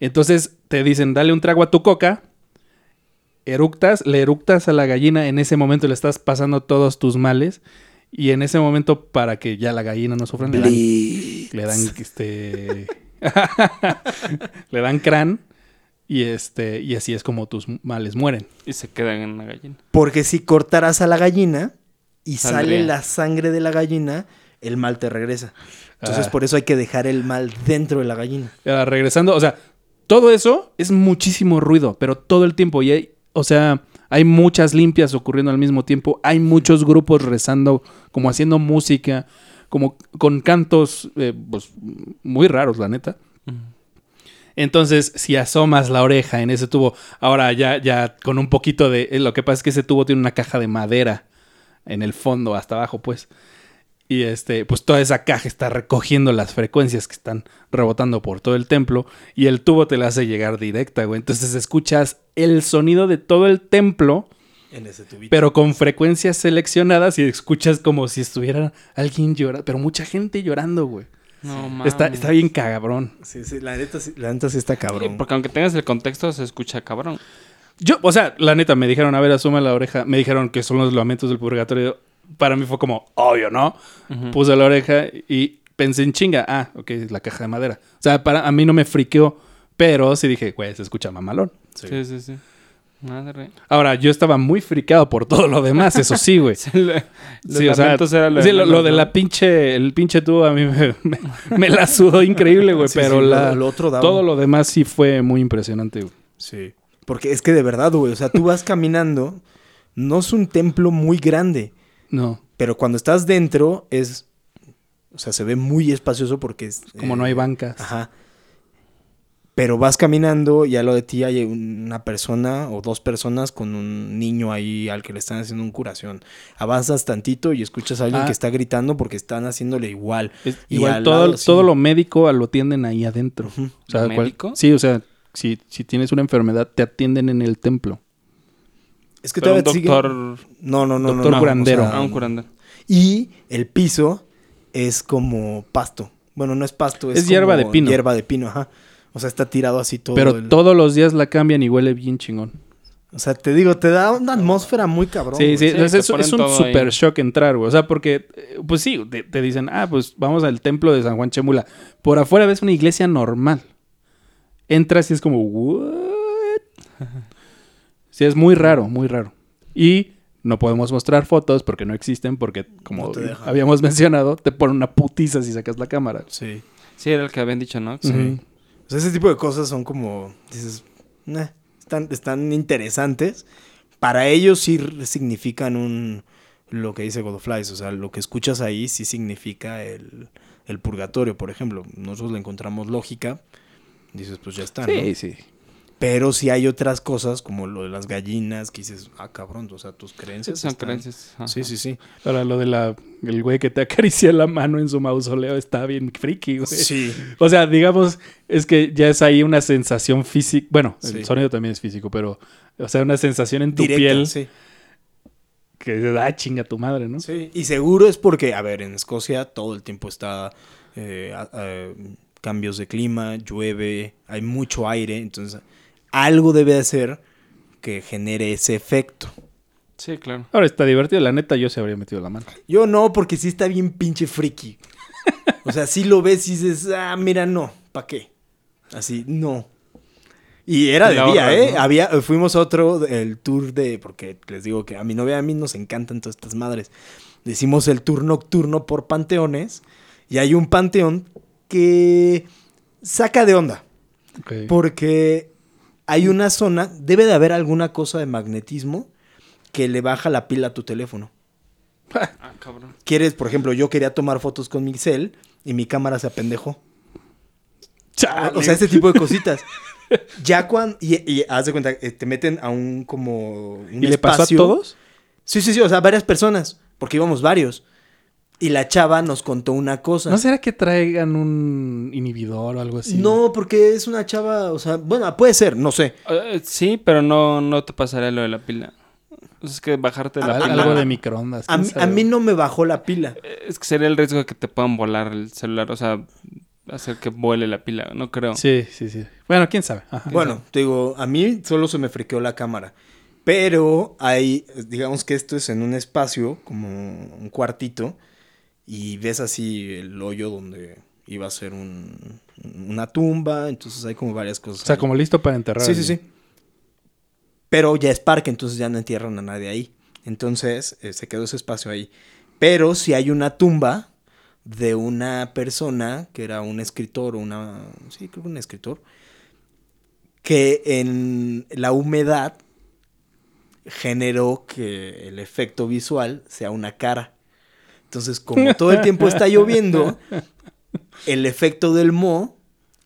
Entonces, te dicen, dale un trago a tu coca. Eructas, le eructas a la gallina. En ese momento le estás pasando todos tus males. Y en ese momento, para que ya la gallina no sufra, le dan, le dan este. *laughs* le dan crán. Y este. Y así es como tus males mueren. Y se quedan en la gallina. Porque si cortaras a la gallina y sale la sangre de la gallina, el mal te regresa. Entonces Ah. por eso hay que dejar el mal dentro de la gallina. Ah, regresando, o sea, todo eso es muchísimo ruido, pero todo el tiempo. Y hay, o sea, hay muchas limpias ocurriendo al mismo tiempo. Hay muchos grupos rezando, como haciendo música, como con cantos, eh, pues, muy raros, la neta. Entonces, si asomas la oreja en ese tubo, ahora ya, ya con un poquito de. eh, Lo que pasa es que ese tubo tiene una caja de madera en el fondo, hasta abajo, pues. Y este, pues toda esa caja está recogiendo las frecuencias que están rebotando por todo el templo. Y el tubo te la hace llegar directa, güey. Entonces escuchas el sonido de todo el templo, En ese tubito. pero con frecuencias seleccionadas y escuchas como si estuviera alguien llorando. Pero mucha gente llorando, güey. No mames. Está, está bien cabrón. Sí, sí, la neta, sí- la neta sí está cabrón. Porque aunque tengas el contexto, se escucha cabrón. Yo, o sea, la neta, me dijeron, a ver, asuma la oreja. Me dijeron que son los lamentos del purgatorio. Para mí fue como, obvio, ¿no? Puse la oreja y pensé en chinga. Ah, ok, es la caja de madera. O sea, para a mí no me friqueó, pero sí dije, güey, se escucha mamalón. Sí, sí, sí. Madre. Ahora, yo estaba muy friqueado por todo lo demás, eso sí, güey. *laughs* Sí, lo- Sí, o sea, era lo sí, de lo, de la pinche, el pinche tubo a mí me, *laughs* me- me la sudó increíble, güey, Sí, pero sí, la, lo- lo otro daba- todo lo demás sí fue muy impresionante, güey. Sí. Porque es que de verdad, güey, o sea, tú vas caminando, no es un templo muy grande, No. Pero cuando estás dentro es... O sea, se ve muy espacioso porque es... Como no eh, hay bancas. Ajá. Pero vas caminando y a lo de ti hay una persona o dos personas con un niño ahí al que le están haciendo un curación. Avanzas tantito y escuchas a alguien Ah. que está gritando porque están haciéndole igual. Es- Y igual al todo, lado, sí. todo lo médico lo atienden ahí adentro. Ujú. O sea, ¿Lo cual- médico? sí, o sea, si, si tienes una enfermedad, te atienden en el templo. Es que Pero un todavía sigue- doctor... No, no, no, doctor no, no. curandero. O sea, Ah, un curandero. Y el piso es como pasto. Bueno, no es pasto, es, Es hierba de pino. Hierba de pino, ajá. O sea, está tirado así todo. Pero el- todos los días la cambian y huele bien chingón. O sea, te digo, te da una atmósfera muy cabrón. Sí, sí, sí, es, un super ahí. shock entrar, güey. O sea, porque, eh, pues sí, te, te dicen, ah, pues vamos al templo de San Juan Chemula. Por afuera ves una iglesia normal. Entras y es como, ¿what? *laughs* Sí, es muy raro, muy raro. Y no podemos mostrar fotos porque no existen, porque, como No habíamos *laughs* mencionado, te ponen una putiza si sacas la cámara. Sí. Sí, era el que habían dicho, ¿no? Sí. O sea, ese tipo de cosas son como, dices, "Nah, están, están interesantes. Para ellos sí significan un, lo que dice God of Flies, o sea, lo que escuchas ahí sí significa el, el purgatorio, por ejemplo. Nosotros le encontramos lógica, dices, pues ya está, ¿no? Sí, sí. Pero si hay otras cosas, como lo de las gallinas, que dices, ah, cabrón, o sea, tus creencias Son están- creencias. ajá. Sí, sí, sí. Ahora lo de la el güey que te acaricia la mano en su mausoleo está bien friki, güey. Sí. O sea, digamos, es que ya es ahí una sensación física. Bueno, Sí. el sonido también es físico, pero, o sea, una sensación en tu Directa, piel sí. que dices, ah, chinga tu madre, ¿no? Sí, y seguro es porque, a ver, en Escocia todo el tiempo está eh, a- a- cambios de clima, llueve, hay mucho aire, entonces algo debe de ser que genere ese efecto. Sí, claro. Ahora está divertido, la neta, yo se habría metido la mano. Yo no, porque sí está bien pinche friki. O sea, sí lo ves y dices, ah, mira, no, ¿para qué? Así, no. Y era de la día, ¿eh? ¿no? Había, fuimos a otro, el tour de, porque les digo que a mi novia y a mí nos encantan todas estas madres. Hicimos el tour nocturno por panteones y hay un panteón que saca de onda. Ok. Porque hay una zona, debe de haber alguna cosa de magnetismo que le baja la pila a tu teléfono. Ah, cabrón. Quieres, por ejemplo, yo quería tomar fotos con mi cel y mi cámara se apendejó. Chale. O sea, este tipo de cositas. *laughs* Ya cuando. Y, y haz de cuenta, eh, te meten a un como. Un ¿Y le pasó a espacio. todos? Sí, sí, sí. O sea, varias personas. Porque íbamos varios. Y la chava nos contó una cosa. ¿No será que traigan un inhibidor o algo así? No, porque es una chava. O sea, bueno, puede ser, no sé. Eh, sí, pero no, no te pasará lo de la pila. Sea, es que bajarte la pila. algo de microondas. A, mí- a mí no me bajó la pila. Eh, Es que sería el riesgo de que te puedan volar el celular. O sea, hacer que vuele la pila. No creo. Sí, sí, sí. Bueno, quién sabe. Ajá. Bueno, te digo, a mí solo se me friqueó la cámara. Pero hay, digamos que esto es en un espacio, como un cuartito, y ves así el hoyo donde iba a ser un- una tumba, entonces hay como varias cosas. O sea, ahí. como listo para enterrar. Sí, sí, sí. Pero ya es parque, entonces ya no entierran a nadie ahí. Entonces eh, se quedó ese espacio ahí. Pero si hay una tumba de una persona que era un escritor o una... Sí, creo que un escritor. Que en la humedad generó que el efecto visual sea una cara. Entonces, como todo el tiempo está lloviendo, el efecto del mo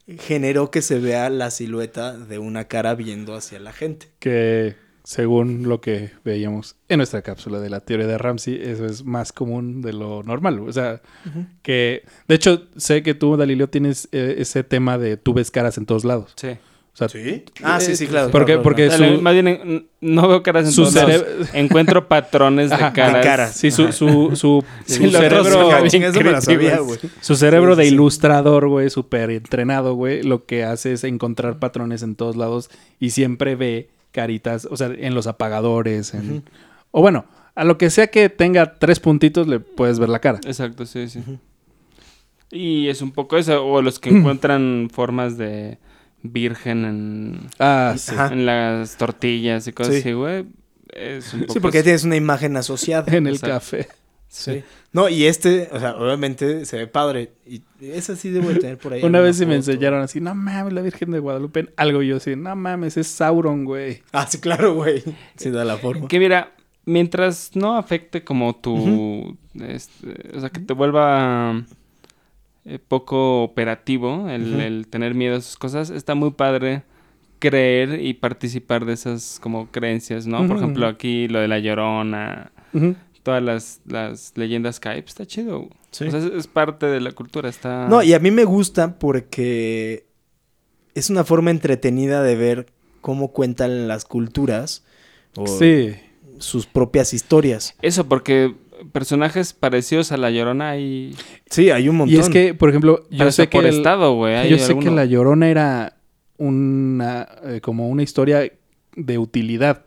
generó que se vea la silueta de una cara viendo hacia la gente. Que según lo que veíamos en nuestra cápsula de la teoría de Ramsey, eso es más común de lo normal. O sea, que de hecho sé que tú, Dalileo, tienes eh, ese tema de tú ves caras en todos lados. Sí. O sea, ¿Sí? Ah, sí, sí, claro. Porque- claro, porque- claro. Dale, su- más bien, en- no veo caras en su todos lados. cereb- *laughs* Encuentro patrones de Ajá, caras. caras. Sí, su, su, su, *laughs* Sí, su cerebro, sabía, su cerebro Sí, de sí, ilustrador, güey, súper entrenado, güey, lo que hace es encontrar patrones en todos lados y siempre ve caritas, o sea, en los apagadores, en... O bueno, a lo que sea que tenga tres puntitos le puedes ver la cara. Exacto, sí, sí. Y es un poco eso. O los que *clears throat* encuentran formas de virgen en, Ah, sí. En las tortillas y cosas Sí. así, güey. Es un poco Sí, porque eso. tienes una imagen asociada. *laughs* En el Exacto. café. Sí. No, y este, o sea, obviamente se ve padre. Y esa sí debo de tener por ahí. *laughs* Una vez sí me enseñaron así, no mames, la Virgen de Guadalupe. en Algo yo así, no mames, es Sauron, güey. Ah, sí, claro, güey. Sí, da la forma. Que mira, mientras no afecte como tu... este, o sea, que te vuelva eh, poco operativo el, tener miedo a esas cosas, está muy padre creer y participar de esas como creencias, ¿no? Por ejemplo, aquí lo de la llorona, todas las, las leyendas Skype, está chido. Sí. O sea, es, es parte de la cultura, está... No, y a mí me gusta porque es una forma entretenida de ver cómo cuentan las culturas o Sí. sus propias historias. Eso, porque personajes parecidos a la llorona hay... Sí, hay un montón. Y es que, por ejemplo, yo sé que por el- estado, güey. hay yo sé que la Llorona era una eh, como una historia de utilidad.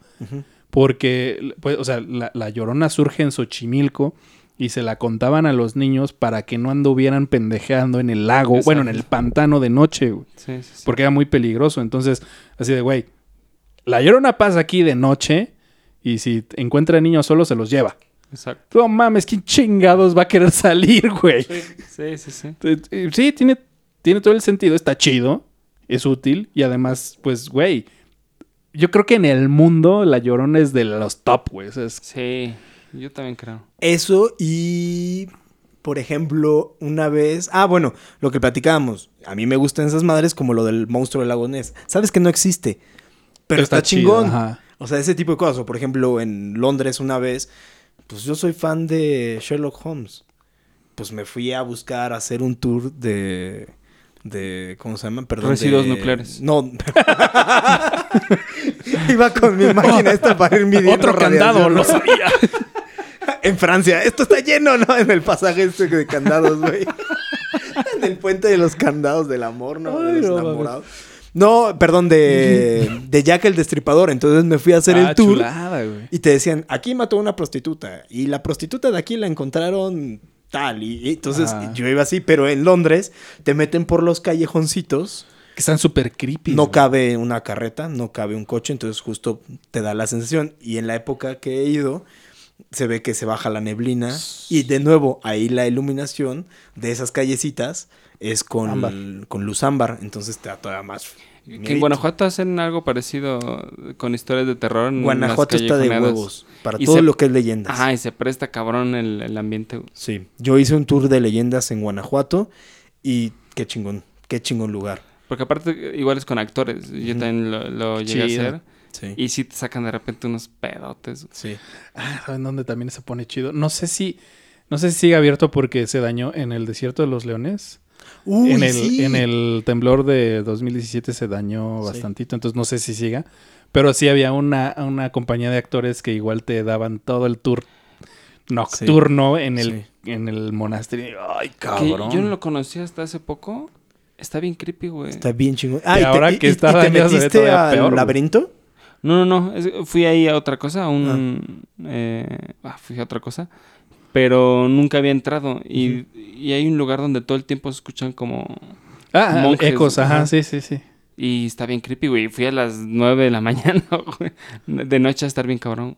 Porque, pues, o sea, la, la Llorona surge en Xochimilco y se la contaban a los niños para que no anduvieran pendejeando en el lago, bueno, en el pantano de noche, güey, Sí, sí, sí. porque era muy peligroso. Entonces, así de, güey, la Llorona pasa aquí de noche y si encuentra niños solos se los lleva. Exacto. No mames, ¿quién chingados va a querer salir, güey? Sí, sí, sí. Eh, Sí, tiene, tiene todo el sentido, está chido, es útil y además, pues, güey, yo creo que en el mundo la Llorona es de los top, güey. o sea, es- Sí, yo también creo. Eso y, por ejemplo, una vez... Ah, bueno, lo que platicábamos. A mí me gustan esas madres como lo del monstruo del lago Ness. Sabes que no existe, pero está, chingón. ajá. O sea, ese tipo de cosas. O, por ejemplo, en Londres una vez, pues yo soy fan de Sherlock Holmes. Pues me fui a buscar hacer un tour de... de ¿Cómo se llama? Perdón. Residuos de- nucleares. No. *laughs* Iba con mi máquina esta para ir midiendo Otro candado, lo sabía. *laughs* En Francia. Esto está lleno, ¿no? En el pasaje este de candados, güey. *laughs* en el puente de los candados del amor, ¿no? Ay, de los enamorados. No, perdón, de, de Jack el Destripador. Entonces me fui a hacer Ah, el tour. chulada, güey. Y te decían, aquí mató a una prostituta. Y la prostituta de aquí la encontraron tal. Y, y entonces Ah. yo iba así, pero en Londres te meten por los callejoncitos. Que están súper creepy. No güey. cabe una carreta, no cabe un coche, entonces justo te da la sensación. Y en la época que he ido, se ve que se baja la neblina. Y de nuevo, ahí la iluminación de esas callecitas es con, Ámbar. con luz ámbar. Entonces te da todavía más. Que en. Guanajuato hacen algo parecido con historias de terror. en Guanajuato está de huevos. Para Y todo se- lo que es leyendas. Ajá, y se presta cabrón el, el ambiente. Sí. Yo hice un tour de leyendas en Guanajuato. Y qué chingón. Qué chingón lugar. Porque aparte, igual es con actores. Yo también lo, lo llegué a hacer. Sí. Y sí te sacan de repente unos pedotes. Sí. Ah, ¿saben dónde también se pone chido? No sé si... No sé si sigue abierto porque se dañó en el desierto de los leones. Uy, en, el, sí. en el temblor de 2017 se dañó Sí. bastantito, entonces no sé si siga. Pero sí había una, una compañía de actores que igual te daban todo el tour nocturno en, el, Sí. en el monasterio. Ay, Que cabrón. yo no lo conocía hasta hace poco. Está bien creepy, güey. Está bien chingón. Y ahora que está ¿y te dañado se ve metiste al peor, güey. laberinto? No, no, no. es- fui ahí a otra cosa, a un... eh, ah, fui a otra cosa. Pero nunca había entrado. Y, y hay un lugar donde todo el tiempo se escuchan como... Ah, monjes, ecos, ajá, sí, sí, sí. Y está bien creepy, güey. Fui a las 9 de la *laughs* mañana, güey. De noche a estar bien cabrón.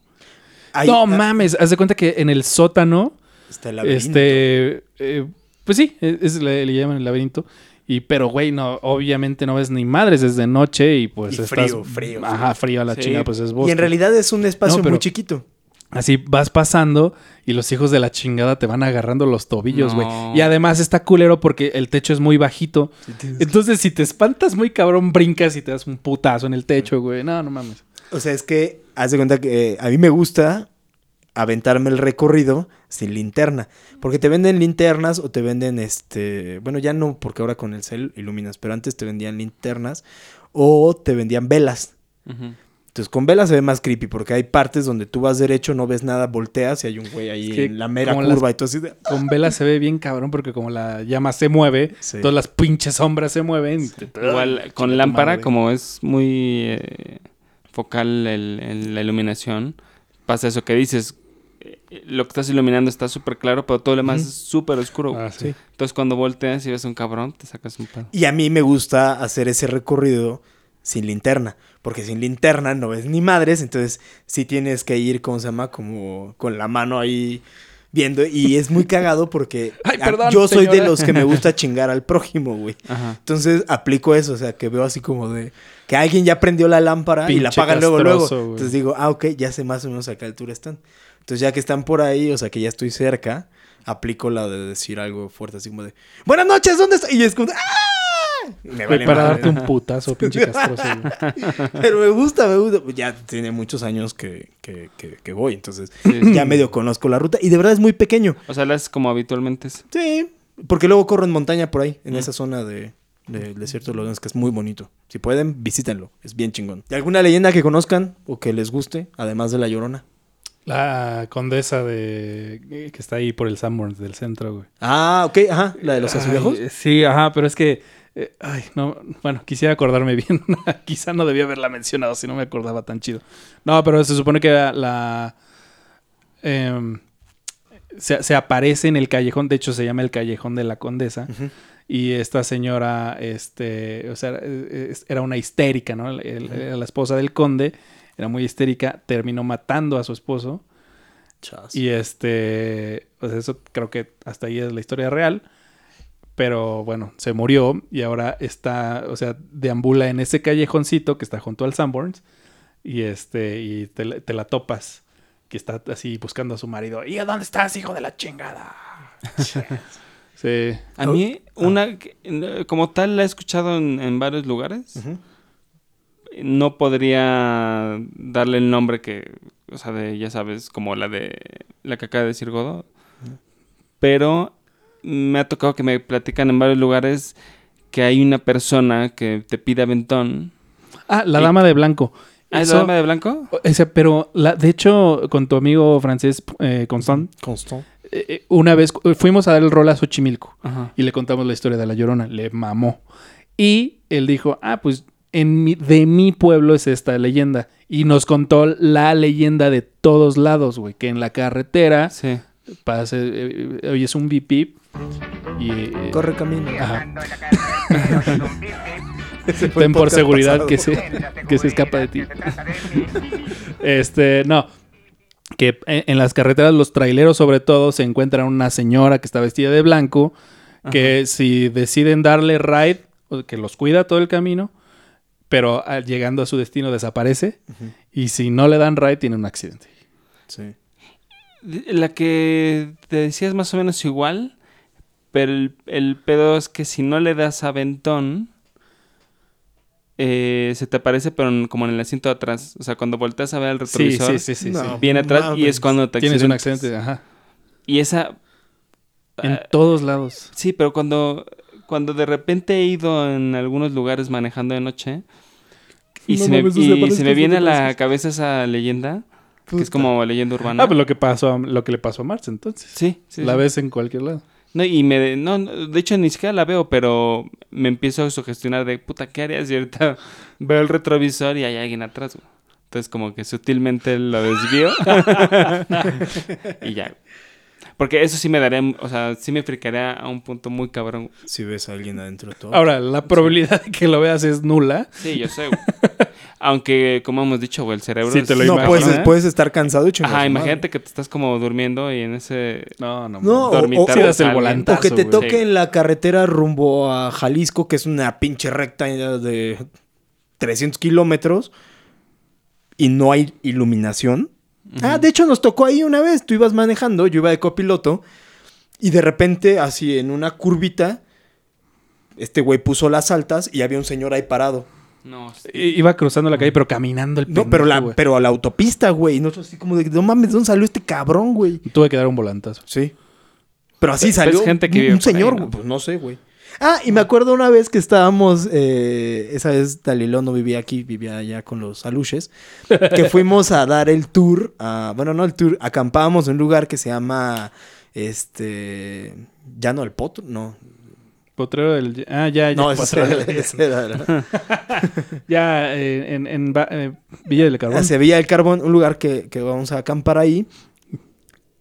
Ahí- no ah, mames, haz de cuenta que en el sótano, Está el laberinto. este, eh, pues sí, es, es- le, le llaman el laberinto. Y, pero, güey, no, obviamente no ves ni madres desde noche y pues Y estás... frío, frío, Ajá, frío a la Sí. chingada, pues es Y bosque. en realidad es un espacio No, pero- muy chiquito. Así vas pasando y los hijos de la chingada te van agarrando los tobillos, güey. No. Y además está culero porque el techo es muy bajito. Entonces, si te espantas muy cabrón, brincas y te das un putazo en el techo, güey. No, no mames. O sea, es que haz de cuenta que eh, a mí me gusta aventarme el recorrido sin linterna. Porque te venden linternas o te venden este. Bueno, ya no, porque ahora con el cel iluminas, pero antes te vendían linternas o te vendían velas. Ujú. Entonces con velas se ve más creepy porque hay partes donde tú vas derecho, no ves nada, volteas y hay un güey ahí Es que en la mera curva las- y tú así de... Con vela se ve bien cabrón porque como la llama se mueve, Sí. todas las pinches sombras se mueven. y te- Igual Ay, con lámpara, madre. como es muy eh, focal el- el- la iluminación, pasa eso que dices. eh, Lo que estás iluminando está súper claro, pero todo lo demás es súper oscuro. Ah. Sí. Entonces cuando volteas y ves un cabrón, te sacas un pedo. Y a mí me gusta hacer ese recorrido sin linterna, porque sin linterna no ves ni madres, entonces sí tienes que ir, ¿cómo se llama? Como con la mano ahí viendo y es muy *laughs* cagado porque Ay, a- perdón, yo soy de los que me gusta *laughs* chingar al prójimo, güey. Ajá. Entonces aplico eso, o sea, que veo así como de que alguien ya prendió la lámpara y la apagan luego, luego. güey. Entonces digo, ah, ok, ya sé más o menos a qué altura están. Entonces ya que están por ahí, o sea, que ya estoy cerca, aplico la de decir algo fuerte, así como de, buenas noches, ¿dónde está? Y es como, ¡ah! Me vale para madre. darte un putazo, *laughs* pinche castroso. güey. Pero me gusta, me gusta. Ya tiene muchos años que, que, que- que voy, entonces Sí. ya medio conozco la ruta y de verdad es muy pequeño. O sea, la haces como habitualmente. es. Sí, porque luego corro en montaña por ahí, en esa zona de, del desierto de los que es muy bonito. Si pueden, visítenlo, es bien chingón. ¿Y alguna leyenda que conozcan o que les guste, además de La Llorona? La condesa de que está ahí por el Sanborns del centro, güey. Ah, ok, ajá, la de los azulejos. Ay, sí, ajá, pero es que eh, ay, no, bueno, quisiera acordarme bien. *laughs* Quizá no debía haberla mencionado si no me acordaba tan chido. No, pero se supone que la, em, se, se aparece en el callejón, de hecho se llama el callejón de la condesa. Y esta señora, este, o sea, eh, era una histérica, ¿no? El- la esposa del conde, era muy histérica, terminó matando a su esposo. Chas. Y este, pues eso creo que hasta ahí es la historia real. Pero bueno, se murió y ahora está, o sea, deambula en ese callejoncito que está junto al Sanborns. Y este, y te, la- te la topas, que está así buscando a su marido. ¿Y a dónde estás, hijo de la chingada? *laughs* sí. A Oh, mí, ah. una, eh, como tal, la he escuchado en, en varios lugares. No podría darle el nombre que, o sea, de, ya sabes, como la de la que acaba de decir Godo. Pero me ha tocado que me platican en varios lugares que hay una persona que te pide aventón. Ah, la Y- dama de blanco. ¿Ah, es la dama de blanco? O sea, pero la, de hecho, con tu amigo francés eh, Constant, Constant. eh, eh, una vez fuimos a dar el rol a Xochimilco. Ajá. y le contamos la historia de la llorona. Le mamó. Y él dijo, ah, pues en mi- de mi pueblo es esta leyenda. Y nos contó la leyenda de todos lados, güey. Que en la carretera Sí. pasa, eh, eh, oyes un bip bip y... eh, Corre camino. Ajá. Ten por seguridad pasado. que se, que se escapa de ti. *laughs* Este, no. Que en, las carreteras, los traileros, sobre todo, se encuentran una señora que está vestida de blanco. Que si deciden darle ride, o que los cuida todo el camino, pero al- llegando a su destino desaparece. Y si no le dan ride, tiene un accidente. Sí. La que te decía es más o menos igual, pero el, el pedo es que si no le das aventón, eh, se te aparece, pero en- como en el asiento de atrás. O sea, cuando volteas a ver el retrovisor, sí, sí, sí. No. sí. viene atrás y es cuando te Tienes un accidente, ajá. Y esa... En ah, todos lados. sí, pero cuando, cuando de repente he ido en algunos lugares manejando de noche y, No se, me, mames, y se me viene a la cabeza esa leyenda, que es como leyenda urbana. Ah, pues lo que pasó, lo que le pasó a Marx entonces. Sí, sí. la sí. ves en cualquier lado. No, y me... No, de hecho, ni siquiera la veo, pero me empiezo a sugestionar de, puta, ¿qué harías si ahorita *laughs* veo el retrovisor y hay alguien atrás? Entonces, como que sutilmente lo desvío. *laughs* y ya. Porque eso sí me daría... O sea, sí me fricaría a un punto muy cabrón. Si ves a alguien adentro de todo. Ahora, la probabilidad de que lo veas es nula. Sí, yo sé. *laughs* Aunque, como hemos dicho, güey, el cerebro... Sí, te es- lo no, imaginas. puedes, puedes estar cansado y chingar Ajá, imagínate que te estás como durmiendo y en ese... No, no. No, o- dormitario o- Sí, das el alguien. volantazo, O que te güey. toque Sí. en la carretera rumbo a Jalisco, que es una pinche recta de 300 kilómetros y no hay iluminación. Ah, de hecho nos tocó ahí una vez. Tú ibas manejando, yo iba de copiloto y de repente, así en una curvita, este güey puso las altas y había un señor ahí parado. No, sí. Iba cruzando la calle, pero caminando el No, pero, la, pendejo, pero a la autopista, güey. Y nosotros así como de, no mames, ¿dónde salió este cabrón, güey? Tuve que dar un volantazo. Sí. Pero así salió gente que un- vive un por ahí, señor, ¿no? güey. Pues no sé, güey. Ah, y me acuerdo una vez que estábamos, eh, esa vez Dalilón no vivía aquí, vivía allá con los aluches, que *laughs* fuimos a dar el tour, a, bueno, no el tour, acampábamos en un lugar que se llama, este, ya no el potro, no, Potrero del... Ah, ya, ya. no, ese era, del- ese era- *laughs* Ya, eh, en, eh, Villa del Carbón. se veía el carbón, un lugar que, que vamos a acampar ahí,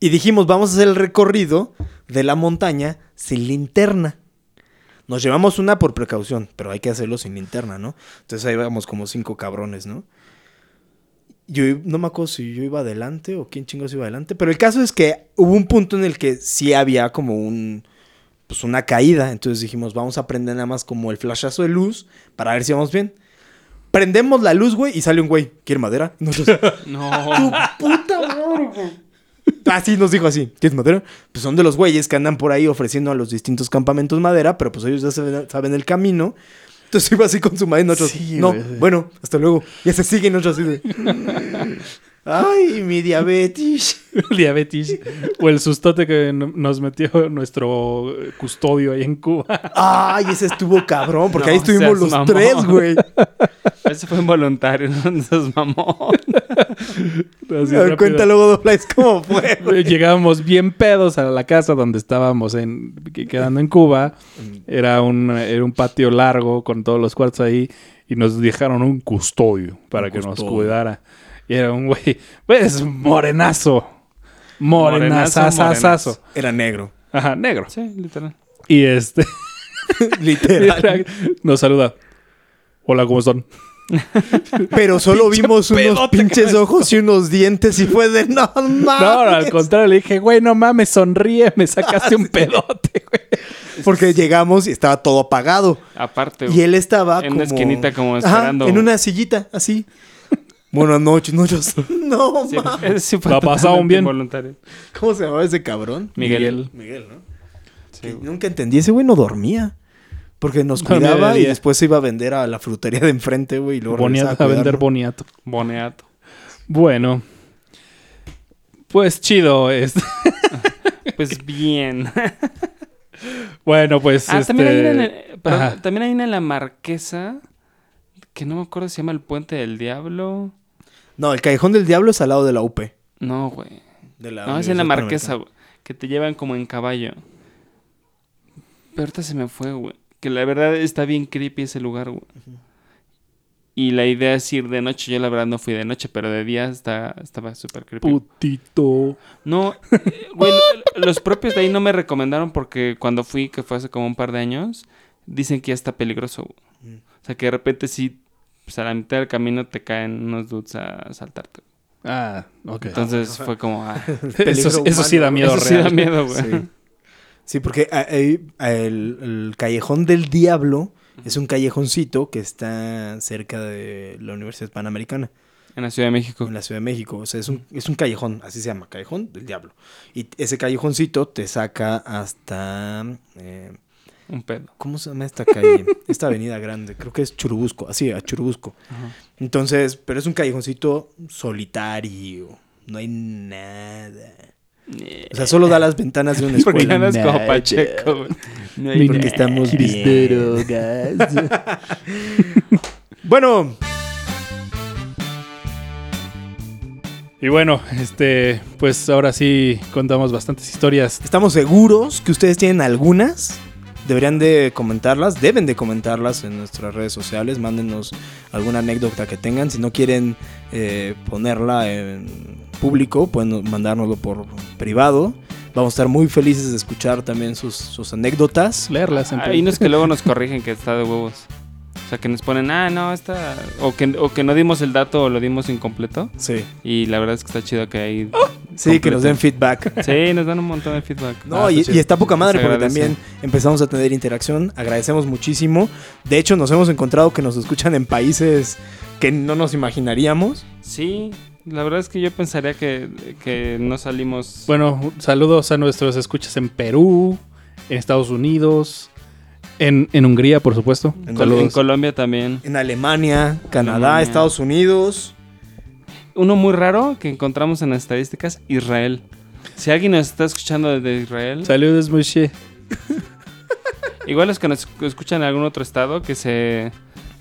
y dijimos, vamos a hacer el recorrido de la montaña sin linterna. Nos llevamos una por precaución, pero hay que hacerlo sin linterna, ¿no? Entonces ahí vamos como cinco cabrones, ¿no? yo no me acuerdo si yo iba adelante o quién chingos iba adelante, pero el caso es que hubo un punto en el que sí había como un pues una caída, entonces dijimos, vamos a prender nada más como el flashazo de luz para ver si vamos bien. Prendemos la luz, güey, y sale un güey, ¿quiere madera? *laughs* Nosotros, *laughs* No. tu puta madre, güey. Así nos dijo así, ¿quieres madera? Pues son de los güeyes que andan por ahí ofreciendo a los distintos campamentos madera, pero pues ellos ya saben, saben el camino. Entonces iba así con su madre y nosotros, Sí, no, güey. bueno, hasta luego. Ya se siguen nosotros así de... Ay, mi diabetes. *laughs* Diabetes. O el sustote que no- nos metió nuestro custodio ahí en Cuba. Ay, ese estuvo cabrón, porque No ahí estuvimos los mamón. tres, güey. *laughs* Ese fue involuntario, *laughs* no seas mamón. *laughs* Así A ver, cuenta luego, Doblais, cómo fue. *laughs* güey. Llegábamos bien pedos a la casa donde estábamos en, que- quedando en Cuba. Era un, era un patio largo con todos los cuartos ahí. Y nos dejaron un custodio para Un que nos cuidara. Y era un güey, pues morenazo. Morenazo, Morenazazazazo. Era negro. Ajá, negro. Sí, literal. Y este Literal. nos saluda. Hola, ¿cómo están? *laughs* Pero solo Pinche vimos unos pedote pinches ojos y unos dientes y fue de no mames. No, al contrario, le dije, güey, no mames, sonríe, me sacaste *laughs* un pedote, güey. *laughs* Porque llegamos y estaba todo apagado. Aparte, Y él estaba En como... una esquinita como Ajá, esperando. en una sillita, así. Buenas noches, noches. No, Sí, mames. sí fue La pasaron totalmente bien. involuntario. ¿Cómo se llamaba ese cabrón? Miguel. Miguel, ¿no? Sí, Que güey. nunca entendí. Ese güey no dormía. Porque nos cuidaba y después se iba a vender a la frutería de enfrente, güey. Y luego Boniato, regresaba a vender boniato. Boneato. Bueno. Pues chido. Este. *laughs* Pues bien. Bueno, pues. Ah, este... también hay una el- Ajá. también hay una en la Marquesa que no me acuerdo si se llama el Puente del Diablo. No, el Callejón del Diablo es al lado de la UP. No, güey. De la No, es en la Marquesa, güey. Que te llevan como en caballo. Pero ahorita se me fue, güey. Que la verdad está bien creepy ese lugar, güey. Y la idea es ir de noche. Yo la verdad no fui de noche, pero de día está, estaba súper creepy. Putito. No, eh, güey, lo- los propios de ahí no me recomendaron porque cuando fui, que fue hace como un par de años, dicen que ya está peligroso. güey. O sea, que de repente sí, pues a la mitad del camino te caen unos dudes a asaltarte. Ah, ok. Entonces fue como, ah, *laughs* eso, eso sí da miedo eso sí da real. miedo, güey. Sí. Sí, porque ah, ahí, el, el Callejón del Diablo es un callejoncito que está cerca de la Universidad Panamericana, En la Ciudad de México. en la Ciudad de México. O sea, es un, es un callejón, así se llama, Callejón del Diablo. Y ese callejoncito te saca hasta... eh, Un pedo. ¿Cómo se llama esta calle? *laughs* esta avenida grande, creo que es Churubusco, así, a Churubusco. Ajá. Entonces, pero es un callejoncito solitario, no hay nada. O sea, solo da las ventanas de una *laughs* Porque escuela. andas como. Pacheco. No hay Porque estamos bien. gas. *laughs* Bueno, Y bueno, este, pues ahora sí contamos bastantes historias. estamos seguros que ustedes tienen algunas. Deberían de comentarlas, deben de comentarlas en nuestras redes sociales. Mándenos alguna anécdota que tengan. Si no quieren eh, ponerla en público, pueden mandárnoslo por privado. Vamos a estar muy felices de escuchar también sus, sus anécdotas. Leerlas en Hay unos que luego nos *laughs* corrigen que está de huevos. O sea, que nos ponen, ah, no, está... O que, o que no dimos el dato o lo dimos incompleto. Sí, Y la verdad es que está chido que ahí... sí que nos den feedback. *laughs* Sí, nos dan un montón de feedback. No, Ah, y, está y chido. está poca madre porque también empezamos a tener interacción. Agradecemos muchísimo. De hecho, nos hemos encontrado que nos escuchan en países que no nos imaginaríamos. Sí, la verdad es que yo pensaría que, que no salimos... Bueno, saludos a nuestros escuchas en Perú, en Estados Unidos, en, en Hungría, por supuesto. En. Colombia también. En Alemania, Canadá, Alemania. Estados Unidos. Uno muy raro que encontramos en las estadísticas, Israel. Si alguien nos está escuchando desde Israel, Saludos, Moshe. igual los que nos escuchan en algún otro estado, que se...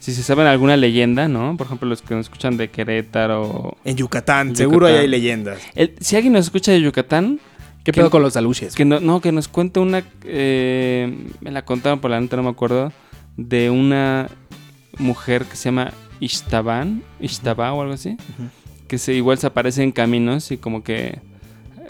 Si se saben alguna leyenda, ¿no? Por ejemplo, los que nos escuchan de Querétaro. En Yucatán, En seguro ahí Yucatán. hay leyendas. El- si alguien nos escucha de Yucatán, ¿Qué Que- pedo con los aluches? que no, no, que nos cuente una... eh, me la contaron por la neta, no me acuerdo. De una mujer que se llama Ishtaban. Ishtaba o algo así. Que se, igual se aparece en caminos y como que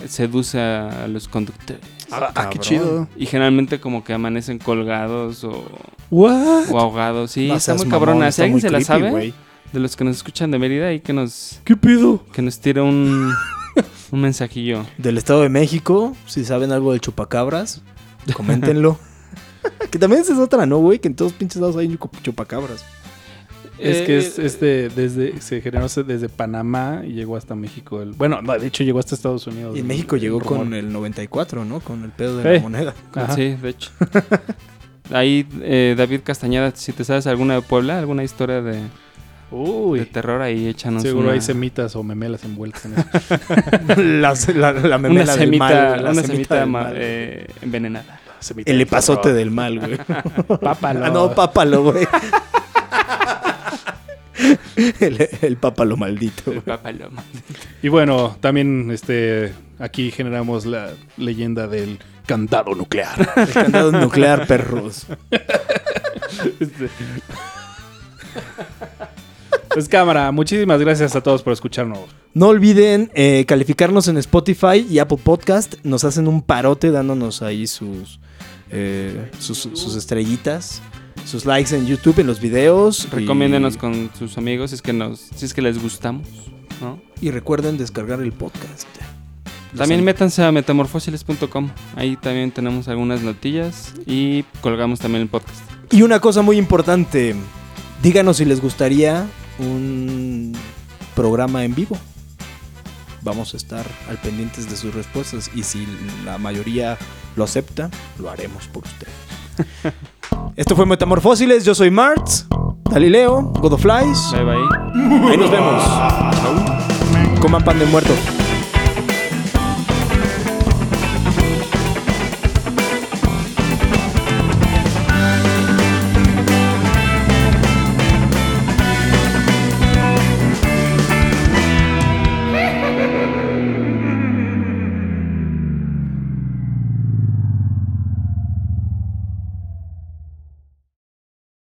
seduce a, a los conductores. Ah, ah, qué chido. Y generalmente como que amanecen colgados o, What? o ahogados. Sí, No está muy mamón, cabrona. Si alguien se la sabe, de los que nos escuchan de Mérida y que nos, ¿Qué pedo? que nos tire un, *laughs* un mensajillo. Del Estado de México, si saben algo del chupacabras, coméntenlo. *laughs* que también esa es otra, ¿no, güey? Que en todos pinches lados hay chup- chupacabras. Es que Eh, es este desde se generó desde Panamá y llegó hasta México. El, bueno, no, de hecho llegó hasta Estados Unidos. Y en México el llegó rumor. con el 94, ¿no? Con el pedo de Sí. la moneda. Ajá. Sí, de hecho. *laughs* Ahí, eh, David Castañeda, si te sabes alguna de Puebla, alguna historia de, Uy, de terror, ahí échanos seguro una, hay semitas o memelas envueltas en eso. *laughs* la, la, la una memela del semita, mal, la una semita semita del ma- mal. eh, envenenada. Semita El epazote del mal, güey. *laughs* Pápalo. Ah, no, pápalo, güey. *laughs* el, el pápalo maldito. El güey. papaloma. Y bueno, también este aquí generamos la leyenda del candado nuclear. *laughs* El candado nuclear, perros. Pues cámara, muchísimas gracias a todos por escucharnos. No olviden eh, calificarnos en Spotify y Apple Podcast. Nos hacen un parote dándonos ahí sus, eh, sus, sus estrellitas, sus likes en YouTube, en los videos. y- Recomiéndenos con sus amigos si es que nos, si es que les gustamos, ¿no? Y recuerden descargar el podcast. También métanse a metamorfósiles.com. Ahí también tenemos algunas notillas y colgamos también el podcast. Y una cosa muy importante, díganos si les gustaría un programa en vivo. Vamos a estar al pendientes de sus respuestas y si la mayoría lo acepta, lo haremos por ustedes. *laughs* Esto fue Metamorfósiles, yo soy Martz, Galileo, Godoflies. Bye bye. Ahí nos vemos. Coman pan de muerto.